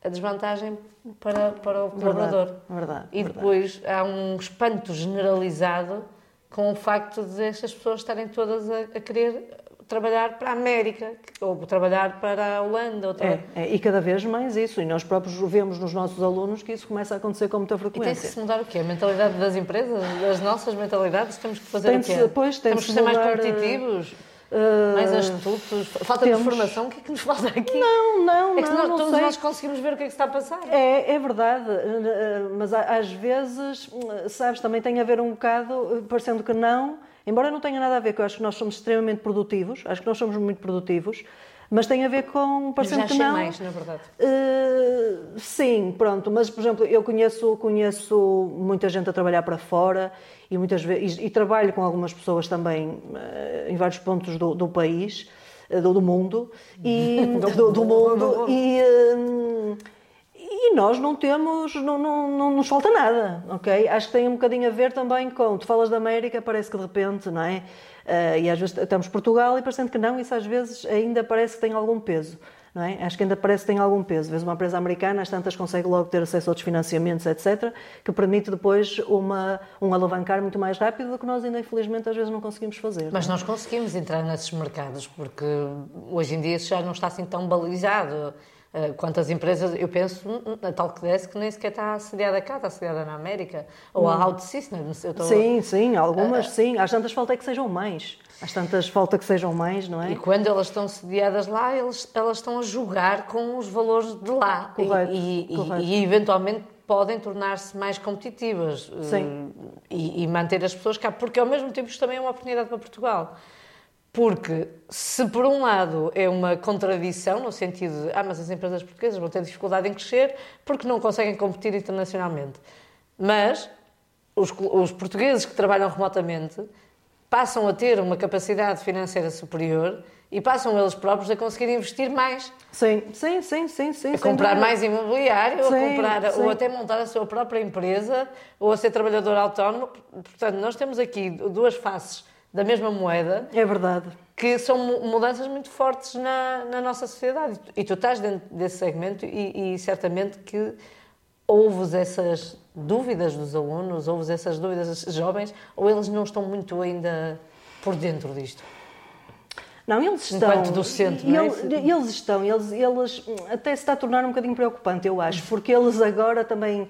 a desvantagem para, para o colaborador. verdade, E verdade. depois há um espanto generalizado com o facto de estas pessoas estarem todas a, a querer trabalhar para a América, ou trabalhar para a Holanda, ou tra- É, é, e cada vez mais isso. E nós próprios vemos nos nossos alunos que isso começa a acontecer com muita E tem que frequência. se mudar o quê? A mentalidade das empresas? As nossas mentalidades? Temos que fazer Tem o quê? pois, tem Temos que se ser mais mudar, competitivos? Uh, mais astutos? Falta-nos temos. formação? O que é que nos falta aqui? Não, não, É que não, nós- não todos sei. nós conseguimos ver o que é que está a passar. É, é verdade, eh, mas às vezes, eh, sabes, também tem a ver um bocado, parecendo que não, embora não tenha nada a ver, que eu acho que nós somos extremamente produtivos, acho que nós somos muito produtivos, mas tem a ver com, parecendo que não. mais, na verdade. Uh, sim, pronto, mas por exemplo, eu conheço, conheço muita gente a trabalhar para fora e muitas vezes e, e trabalho com algumas pessoas também uh, em vários pontos do, do país, uh, do, do mundo e [LAUGHS] do, do mundo e, e nós não temos, não, não, não nos falta nada, ok? Acho que tem um bocadinho a ver também com, tu falas da América, parece que de repente, não é? Uh, e às vezes estamos Portugal e parecendo que não, isso às vezes ainda parece que tem algum peso. Não é? Acho que ainda parece que tem algum peso. Vês uma empresa americana, às tantas consegue logo ter acesso a outros financiamentos, etc., que permite depois uma, um alavancar muito mais rápido do que nós ainda, infelizmente, às vezes não conseguimos fazer. Mas é? nós conseguimos entrar nesses mercados, porque hoje em dia isso já não está assim tão balizado. Uh, Quantas empresas, eu penso, hum, a tal que desce, que nem sequer está assediada cá, está assediada na América, ou a OutSystems. Eu estou- Sim, sim, algumas sim. Às tantas falta é que sejam mais. Às tantas falta que sejam mais, não é? E quando elas estão sediadas lá, eles, elas estão a jogar com os valores de lá. Correto, e, e- correto. e, eventualmente podem tornar-se mais competitivas eh, Sim. e, e manter as pessoas cá, porque ao mesmo tempo isto também é uma oportunidade para Portugal. Porque se por um lado é uma contradição, no sentido de ah, mas as empresas portuguesas vão ter dificuldade em crescer porque não conseguem competir internacionalmente. Mas os, os portugueses que trabalham remotamente passam a ter uma capacidade financeira superior e passam eles próprios a conseguir investir mais, Sim, sim, sim, sim, sim. a comprar dúvida. mais imobiliário, ou, Sim, comprar, sim. ou até montar a sua própria empresa, ou a ser trabalhador autónomo. Portanto, nós temos aqui duas faces da mesma moeda É verdade. que são mu- mudanças muito fortes na, na nossa sociedade. E tu estás dentro desse segmento e, e certamente que ouves essas dúvidas dos alunos, ouves essas dúvidas dos jovens, ou eles não estão muito ainda por dentro disto. Não, eles estão. Enquanto docente, não é? ele- Eles estão, eles, eles até se está a tornar um bocadinho preocupante, eu acho, porque eles agora também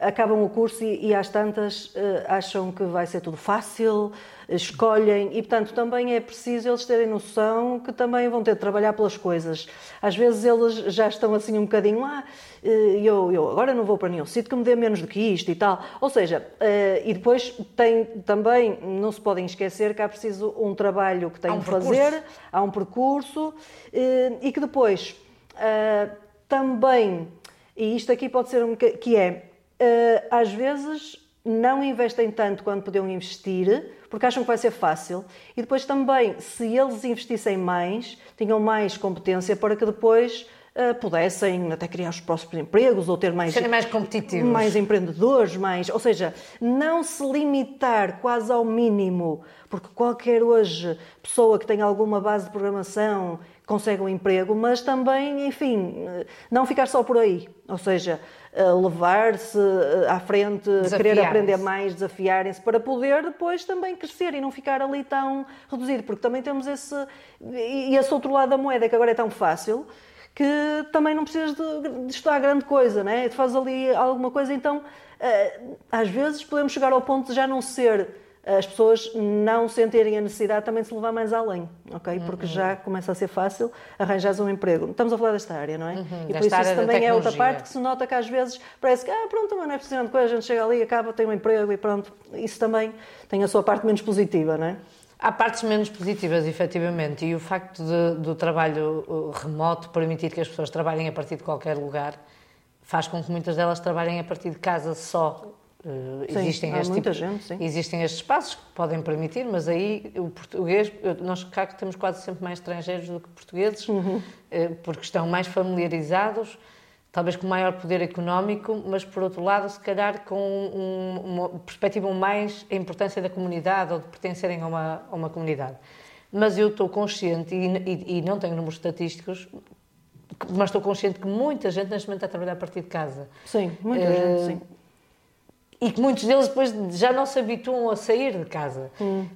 acabam o curso e, e às tantas uh, acham que vai ser tudo fácil, escolhem e, portanto, também é preciso eles terem noção que também vão ter de trabalhar pelas coisas. Às vezes eles já estão assim um bocadinho lá, ah, eu, eu agora não vou para nenhum sítio que me dê menos do que isto e tal. Ou seja, uh, e depois tem também, não se podem esquecer que há preciso um trabalho que têm um de fazer, há um percurso e que depois também, e isto aqui pode ser um que é eh, às vezes não investem tanto quanto podiam investir, porque acham que vai ser fácil. E depois também, se eles investissem mais, tinham mais competência para que depois uh, pudessem até criar os próximos empregos ou ter mais serem mais competitivos, mais empreendedores, mais, ou seja, não se limitar quase ao mínimo, porque qualquer hoje pessoa que tem alguma base de programação consegue um emprego, mas também, enfim, não ficar só por aí, ou seja, levar-se eh, à frente, querer aprender mais, desafiarem-se, para poder depois também crescer e não ficar ali tão reduzido, porque também temos esse, e esse outro lado da moeda que agora é tão fácil, que também não precisas de, de estudar grande coisa, né? Tu fazes ali alguma coisa, então eh, às vezes podemos chegar ao ponto de já não ser as pessoas não sentirem a necessidade também de se levar mais além, ok? Porque uhum. já começa a ser fácil arranjar um emprego. Estamos a falar desta área, não é? Uhum, e por isso isso também é outra parte que se nota que às vezes parece que, ah, pronto, não é preciso de coisa, a gente chega ali, acaba, tem um emprego e pronto. Isso também tem a sua parte menos positiva, não é? Há partes menos positivas, efetivamente, e o facto de, do trabalho remoto permitir que as pessoas trabalhem a partir de qualquer lugar faz com que muitas delas trabalhem a partir de casa só sim, existem, este tipo, gente, existem estes espaços que podem permitir, mas aí o português, nós cá temos quase sempre mais estrangeiros do que portugueses, uhum. uh, porque estão mais familiarizados, talvez com maior poder económico, mas por outro lado, se calhar com um, uma perspectiva mais a importância da comunidade ou de pertencerem a uma, a uma comunidade. Mas eu estou consciente, e, e, e não tenho números estatísticos, mas estou consciente que muita gente neste momento está a trabalhar a partir de casa. Sim, muita uh, gente, sim e que muitos deles depois já não se habituam a sair de casa. Hum.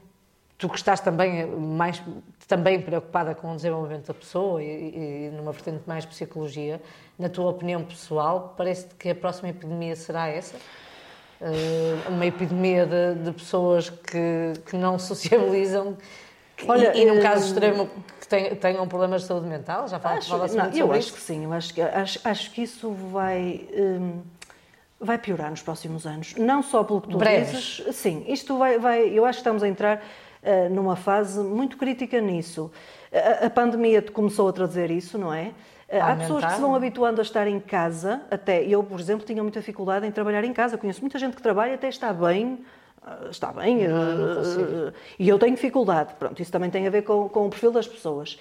Tu que estás também mais também preocupada com o desenvolvimento da pessoa e, e numa vertente mais psicologia, na tua opinião pessoal, parece-te que a próxima epidemia será essa? Uh, uma epidemia de, de pessoas que, que não [LAUGHS] sociabilizam Olha, e, e num caso eh, extremo que tenham problemas de saúde mental? Já fala, acho, fala não, eu acho isso? que sim, eu acho que, acho, acho que isso vai. Hum, vai piorar nos próximos anos. Não só pelo que tu Breves. dizes. Sim, isto vai, vai. Eu acho que estamos a entrar uh, numa fase muito crítica nisso. A, a pandemia começou a trazer isso, não é? Uh, há pessoas que se vão habituando a estar em casa, até eu, por exemplo, tinha muita dificuldade em trabalhar em casa. Conheço muita gente que trabalha até está bem, uh, está bem, não, não e eu tenho dificuldade. Pronto, isso também tem a ver com, com o perfil das pessoas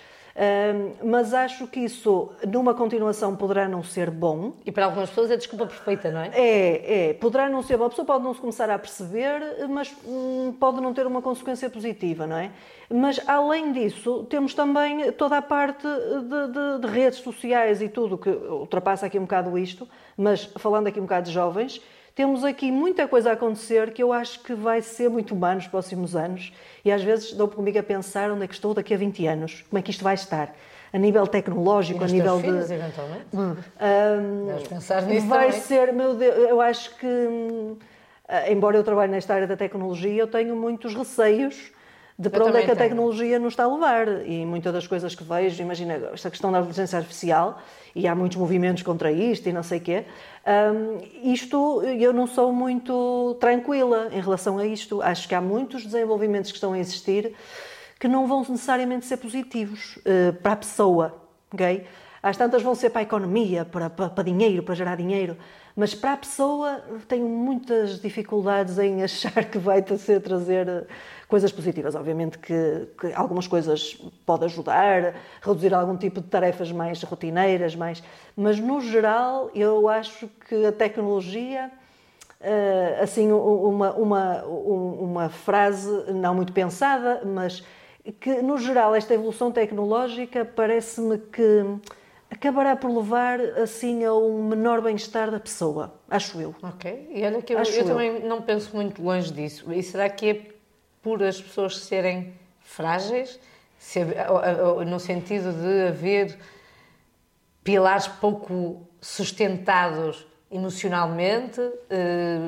mas acho que isso, numa continuação, poderá não ser bom. E para algumas pessoas é desculpa perfeita, não é? É, é. Poderá não ser bom. A pessoa pode não se começar a perceber, mas hum, pode não ter uma consequência positiva, não é? Mas, além disso, temos também toda a parte de, de, de redes sociais e tudo, que ultrapassa aqui um bocado isto, mas falando aqui um bocado de jovens, temos aqui muita coisa a acontecer que eu acho que vai ser muito humano nos próximos anos e às vezes dou comigo a pensar onde é que estou daqui a 20 anos, como é que isto vai estar. A nível tecnológico, a nível filhos, de. eventualmente. Um, pensar nisso vai também. ser, meu Deus, eu acho que, hum, embora eu trabalhe nesta área da tecnologia, eu tenho muitos receios de para onde é que a tecnologia nos está a levar. E muitas das coisas que vejo, imagina esta questão da inteligência artificial, e há muitos movimentos contra isto e não sei o quê. Um, isto, eu não sou muito tranquila em relação a isto. Acho que há muitos desenvolvimentos que estão a existir que não vão necessariamente ser positivos uh, para a pessoa, ok? Às tantas vão ser para a economia, para, para, para dinheiro, para gerar dinheiro, mas para a pessoa tenho muitas dificuldades em [LAUGHS] achar que vai ser trazer coisas positivas. Obviamente que, que, algumas coisas pode ajudar, reduzir algum tipo de tarefas mais rotineiras, mais, mas no geral eu acho que a tecnologia eh, assim uma, uma, uma frase não muito pensada, mas que no geral esta evolução tecnológica parece-me que acabará por levar assim a um menor bem-estar da pessoa, acho eu. Ok, e olha que eu, eu também não penso muito longe disso. E será que é por as pessoas serem frágeis, no sentido de haver pilares pouco sustentados emocionalmente, eh,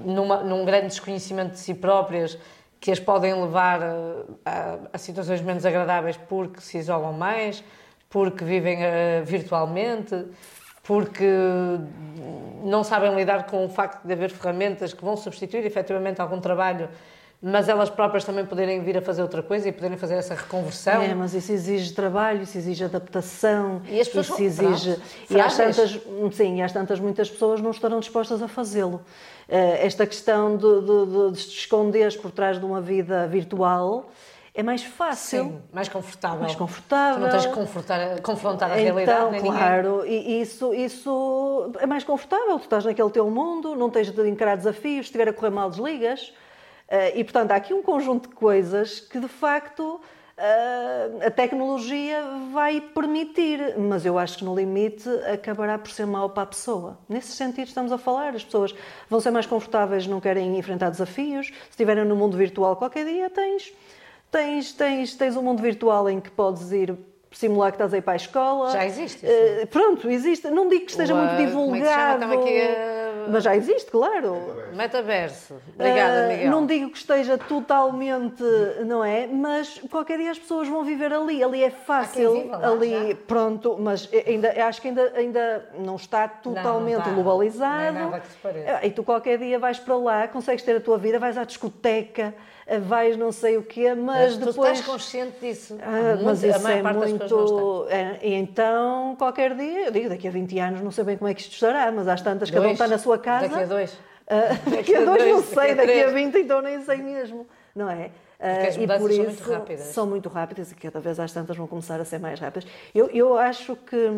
numa, num grande desconhecimento de si próprias que as podem levar eh, a, a situações menos agradáveis porque se isolam mais, porque vivem uh, virtualmente, porque não sabem lidar com o facto de haver ferramentas que vão substituir efetivamente algum trabalho mas elas próprias também poderem vir a fazer outra coisa e poderem fazer essa reconversão. É, mas isso exige trabalho, isso exige adaptação, e as pessoas isso exige. e às tantas, sim, e às tantas muitas pessoas não estarão dispostas a fazê-lo. Eh, esta questão de, de, de, te esconderes por trás de uma vida virtual é mais fácil. Sim, mais confortável. Mais confortável. Tu não tens que confrontar, confrontar a então, realidade. Então, claro, e isso, isso é mais confortável. Tu estás naquele teu mundo, não tens de encarar desafios, se estiver a correr mal, desligas. Eh, e, portanto, há aqui um conjunto de coisas que, de facto, eh, a tecnologia vai permitir, mas eu acho que no limite acabará por ser mau para a pessoa. Nesse sentido estamos a falar, as pessoas vão ser mais confortáveis, não querem enfrentar desafios. Se estiverem no mundo virtual qualquer dia, tens, tens, tens, tens um mundo virtual em que podes ir simular que estás a ir para a escola. Já existe. Uh, pronto, existe. Não digo que esteja muito é divulgado. A... Mas já existe, claro. Metaverso. Obrigada, Miguel. Uh, não digo que esteja totalmente, não é? Mas qualquer dia as pessoas vão viver ali. Ali é fácil. ali, já. pronto, mas ainda, acho que ainda, ainda não está totalmente não, não está. globalizado. Não é nada que se pareça. E tu qualquer dia vais para lá, consegues ter a tua vida, vais à discoteca vais não sei o quê, mas, mas depois... Tu estás consciente disso. Ah, mas isso é muito... É, então, qualquer dia, eu digo, daqui a 20 anos não sei bem como é que isto estará, mas às tantas, cada um está na sua casa... Daqui a dois. [LAUGHS] Uh, daqui a dois não sei, daqui a 20 então nem sei mesmo, não é? Uh, e por isso são muito rápidas. São muito rápidas e cada vez às tantas vão começar a ser mais rápidas. Eu, eu acho que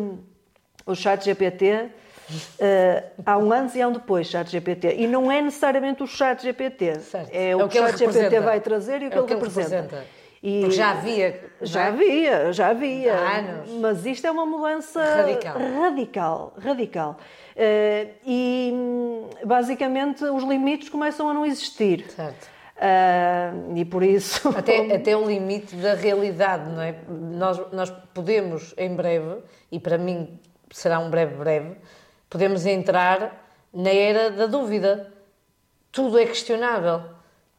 o chat GPT Uh, há um antes e há um depois chat GPT. E não é necessariamente o chat GPT. Certo. É o, é o que, o chat GPT vai trazer e o que, é ele, que ele representa. representa. E Porque já havia. Já é? havia, já havia. Há anos. Mas isto é uma mudança radical. Radical, radical. Uh, e basicamente os limites começam a não existir. Certo. Uh, e por isso. [LAUGHS] Até, até o limite da realidade, não é? Nós, nós podemos, em breve, e para mim será um breve, breve, podemos entrar na era da dúvida. Tudo é questionável.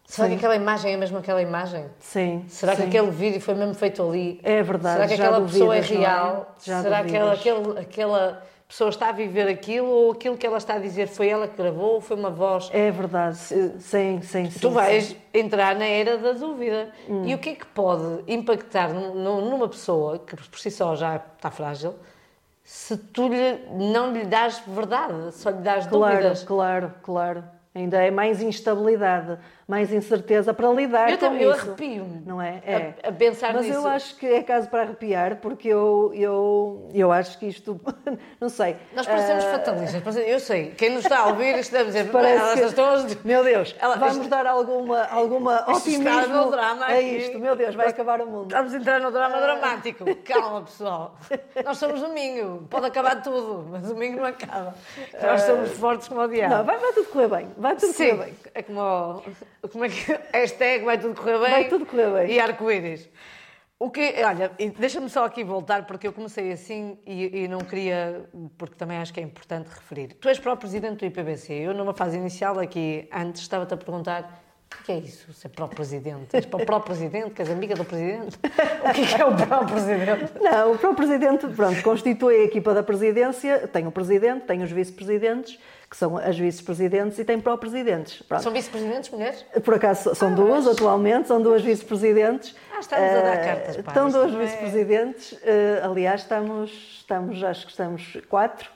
Será sim. que aquela imagem é mesmo aquela imagem? Sim. Será sim. que aquele vídeo foi mesmo feito ali? É verdade. Será que aquela duvidas, pessoa é real? É? Será que aquela, aquela, aquela pessoa está a viver aquilo ou aquilo que ela está a dizer foi ela que gravou ou foi uma voz? É verdade. Sim, sim, sim. Tu vais entrar na era da dúvida. Hum. E o que é que pode impactar numa pessoa que por si só já está frágil? Se tu lhe, não lhe dás verdade, só lhe dás claro, dúvidas. Claro, claro, claro. Ainda é mais instabilidade, mais incerteza para lidar eu com também, isso. Eu arrepio-me. Não é? é. A, a pensar Mas nisso. eu acho que é caso para arrepiar, porque eu, eu, eu acho que isto. [LAUGHS] não sei. Nós parecemos uh... fatalistas. Eu sei. Quem nos está a ouvir, isto deve dizer. [LAUGHS] Parece elas que... estão. Meu Deus, [LAUGHS] ela... vamos isto... dar alguma, alguma otimismo drama a isto. Meu Deus, vai acabar o mundo. Vamos entrar no drama uh... dramático. Calma, pessoal. Nós somos domingo. Pode acabar tudo, mas domingo não acaba. Uh... Nós somos fortes como o diabo. Não, vai, vai tudo correr bem. Vai tudo Sim. correr bem. É como, como é que. [LAUGHS] Hashtag vai tudo correr bem. Vai tudo correr bem. E arco-íris. O que, olha, deixa-me só aqui voltar, porque eu comecei assim e, e, não queria, porque também acho que é importante referir. Tu és pró-presidente do IPBC. Eu, numa fase inicial aqui, antes, estava-te a perguntar o que é isso, ser pró-presidente? És pró-presidente? Queres amiga do presidente? O que é, é o pró-presidente? Não, o pró-presidente, pronto, constitui a equipa da presidência, tem o presidente, tem os vice-presidentes, que são as vice-presidentes, e tem pró-presidentes. São vice-presidentes mulheres? Por acaso são ah, duas mas... atualmente, são duas vice-presidentes. Ah, estamos a dar eh, cartas para Estão duas é? vice-presidentes, é... aliás, estamos, estamos, acho que estamos quatro.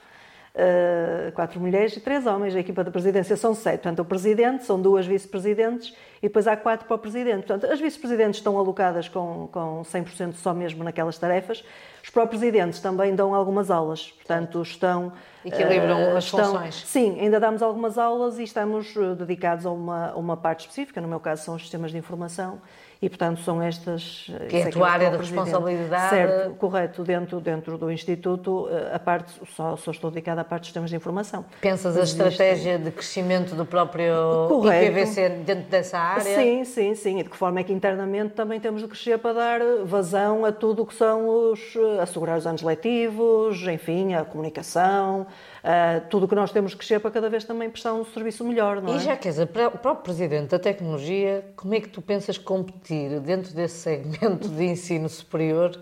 Uh, quatro mulheres e três homens. A equipa da presidência são sete. Portanto, o presidente, são duas vice-presidentes e depois há quatro para o presidente. Portanto, as vice-presidentes estão alocadas com, com 100% só mesmo naquelas tarefas. Os pró-presidentes também dão algumas aulas. Portanto, estão... Equilibram uh, as estão, funções. Sim, ainda damos algumas aulas e estamos dedicados a uma, uma parte específica. No meu caso, são os sistemas de informação E, portanto, são estas... Que é a tua área de responsabilidade. Certo, correto. Dentro, dentro do Instituto, a parte, só, só estou dedicada à parte dos sistemas de informação. Pensas a estratégia de crescimento do próprio correto. IPVC dentro dessa área? Sim, sim, sim. E de que forma é que internamente também temos de crescer para dar vazão a tudo o que são os... assegurar os anos letivos, enfim, a comunicação, uh, tudo o que nós temos que crescer para cada vez também prestar um serviço melhor, não é? E já queres, o próprio Presidente da Tecnologia, como é que tu pensas competir dentro desse segmento de ensino superior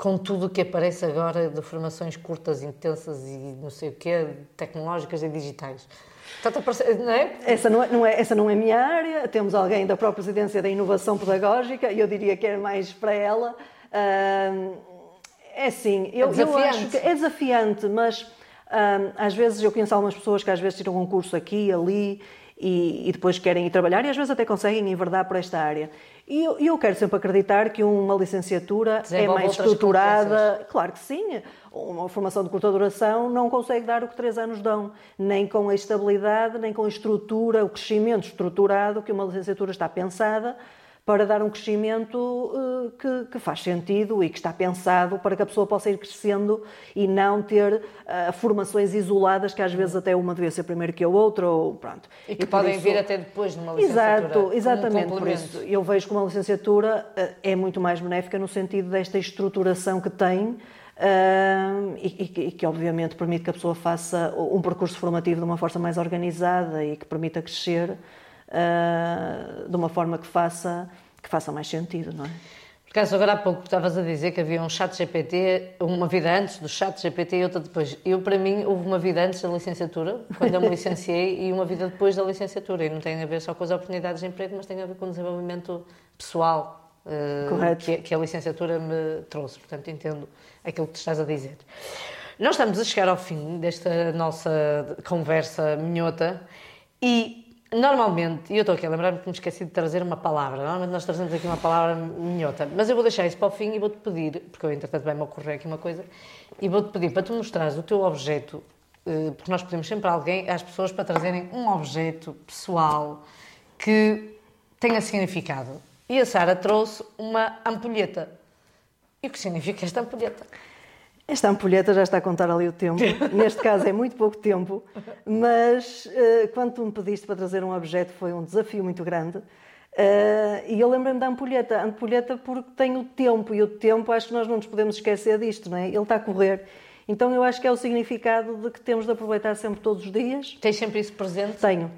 com tudo o que aparece agora de formações curtas, intensas e não sei o quê, tecnológicas e digitais? Não é? Essa, não é, não é, essa não é a minha área. Temos alguém da própria Presidência da Inovação Pedagógica e eu diria que é mais para ela. Uh, é assim, eu, é eu acho que é desafiante, mas um, às vezes eu conheço algumas pessoas que às vezes tiram um curso aqui, ali e, e, depois querem ir trabalhar e às vezes até conseguem enverdar por esta área. E eu, eu quero sempre acreditar que uma licenciatura é mais estruturada. Claro que sim. Uma formação de curta duração não consegue dar o que três anos dão, nem com a estabilidade, nem com a estrutura, o crescimento estruturado que uma licenciatura está pensada para dar um crescimento uh, que, que, faz sentido e que está pensado para que a pessoa possa ir crescendo e não ter uh, formações isoladas que às vezes até uma devia ser primeiro que a outra ou pronto. E que e podem isso... vir até depois de uma licenciatura. Exato, exatamente. Um por isso eu vejo que uma licenciatura uh, é muito mais benéfica no sentido desta estruturação que tem Uh, e, e, e, que obviamente permite que a pessoa faça um percurso formativo de uma forma mais organizada e que permita crescer uh, de uma forma que faça, que faça mais sentido, não é? Por acaso, agora há pouco estavas a dizer que havia um chat GPT, uma vida antes do chat GPT e outra depois. Eu, para mim, houve uma vida antes da licenciatura, quando eu me licenciei, [LAUGHS] e uma vida depois da licenciatura. E não tem a ver só com as oportunidades de emprego, mas tem a ver com o desenvolvimento pessoal uh, que, que, a licenciatura me trouxe. Portanto, entendo aquilo que tu estás a dizer. Nós estamos a chegar ao fim desta nossa conversa minhota e Normalmente, e eu estou aqui a lembrar-me que me esqueci de trazer uma palavra. Normalmente nós trazemos aqui uma palavra minhota. Mas eu vou deixar isso para o fim e vou-te pedir, porque eu entretanto vai-me ocorrer aqui uma coisa, e vou-te pedir para tu mostrares o teu objeto, eh, porque nós pedimos sempre a alguém, às pessoas, para trazerem um objeto pessoal que tenha significado. E a Sara trouxe uma ampulheta. E o que significa esta ampulheta? Esta ampulheta já está a contar ali o tempo. [LAUGHS] Neste caso é muito pouco tempo, mas uh, quando tu me pediste para trazer um objeto foi um desafio muito grande. Uh, e eu lembrei-me da ampulheta. A ampulheta porque tem o tempo, e o tempo acho que nós não nos podemos esquecer disto, não é? Ele está a correr. Então eu acho que é o significado de que temos de aproveitar sempre todos os dias. Tens sempre isso presente? Tenho.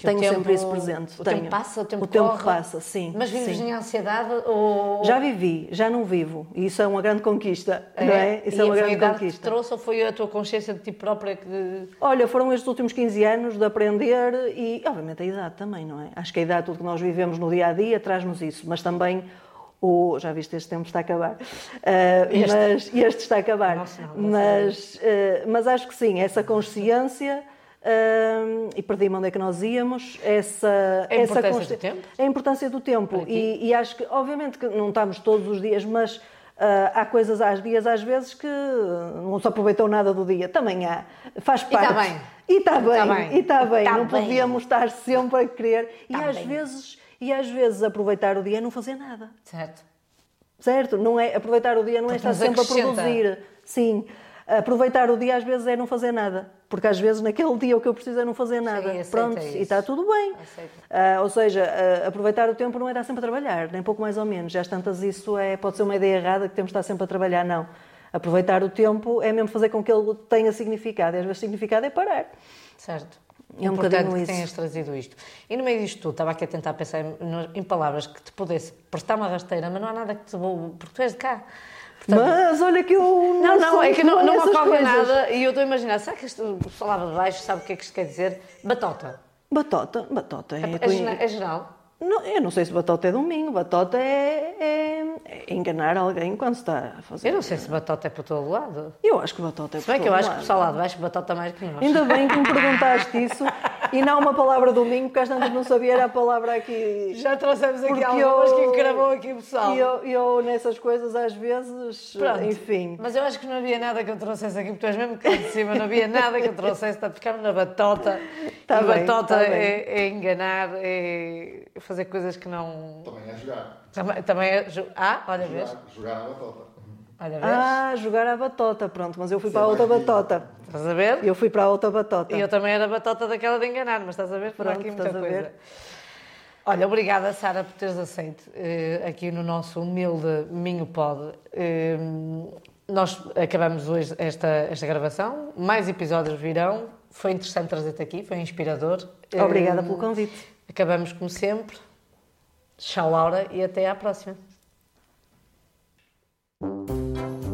Que Tenho tempo, sempre isso presente. O Tenho. tempo passa, o tempo O tempo corre, passa, sim. Mas vives sim. em ansiedade ou... Já vivi, já não vivo. E isso é uma grande conquista, é? não é? Isso e é uma grande conquista. Que te trouxe ou foi a tua consciência de ti própria que... Olha, foram estes últimos 15 anos de aprender e, obviamente, a idade também, não é? Acho que a idade, tudo que nós vivemos no dia-a-dia, -dia, traz-nos isso. Mas também o, já viste, este tempo está a acabar. Uh, este. Mas este está a acabar. Nossa, não, mas, uh, mas acho que sim, essa consciência Uh, e perdi-me onde é que nós íamos. Essa, a essa importância do tempo? A importância do tempo. E, e, acho que, obviamente, que não estamos todos os dias, mas uh, há coisas, há dias às vezes que não se aproveitou nada do dia. Também há. Faz parte. E está bem. E está bem. Tá bem. E está bem. Tá não bem. podíamos estar sempre a querer. Tá e às bem. vezes. E às vezes aproveitar o dia é não fazer nada. Certo. Certo? Não é, aproveitar o dia não é Porque estar sempre a produzir. Sim. Aproveitar o dia às vezes é não fazer nada. Porque às vezes naquele dia o que eu preciso é não fazer nada. aceita Pronto, isso. e está tudo bem. Ah, ou seja, ah, aproveitar o tempo não é estar sempre a trabalhar, nem pouco mais ou menos. Já tantas isso é, pode ser uma ideia errada que temos de estar sempre a trabalhar. Não. Aproveitar o tempo é mesmo fazer com que ele tenha significado. E às vezes significado é parar. Certo. É um Importante bocadinho que isso. tenhas trazido isto. E no meio disto tudo, estava aqui a tentar pensar em, em palavras que te pudesse prestar uma rasteira, mas não há nada que te vou... porque tu és de cá. Mas olha que eu Não, não, é que não, não ocorre nada e eu estou a imaginar, será que isto, o pessoal lá de baixo sabe o que é que isto quer dizer? Batota. Batota, batota é, É, gena- é geral? Não, eu não sei se batota é domingo. Batota é, é- é enganar alguém quando se está a fazer. Eu não sei se batota é para todo lado. Eu acho que batota é Se bem que eu todo acho que o lado. pessoal lá de baixo batota mais que nós. Ainda bem que me perguntaste isso. [LAUGHS] E não uma palavra domingo, porque às tantas não sabia, era a palavra aqui. Já trouxemos aqui Porque algumas eu- que encravou aqui o pessoal. E eu, eu nessas coisas, às vezes, Pronto. enfim. Mas eu acho que não havia nada que eu trouxesse aqui, porque tu és mesmo cá de cima, não havia nada que eu trouxesse, está a ficar na batota. Tá e bem, batota tá é, é enganar, é fazer coisas que não. Também é jogar. Também, também é. Ah, olha, vês? Jogar, jogar à batota. Olha, vês? Ah, jogar à batota, pronto, mas eu fui Isso para a outra batota. Estás a ver? Eu fui para a outra batota. E eu também era batota daquela de enganar, mas estás a ver? Por Pronto, aqui muita estás a coisa. ver. Olha, obrigada, Sara, por teres aceito eh, aqui no nosso humilde Minho Pod. Eh, nós acabamos hoje esta, esta gravação, mais episódios virão. Foi interessante trazer-te aqui, foi inspirador. Obrigada pelo convite. Acabamos como sempre. Tchau, Laura, e até à próxima. Música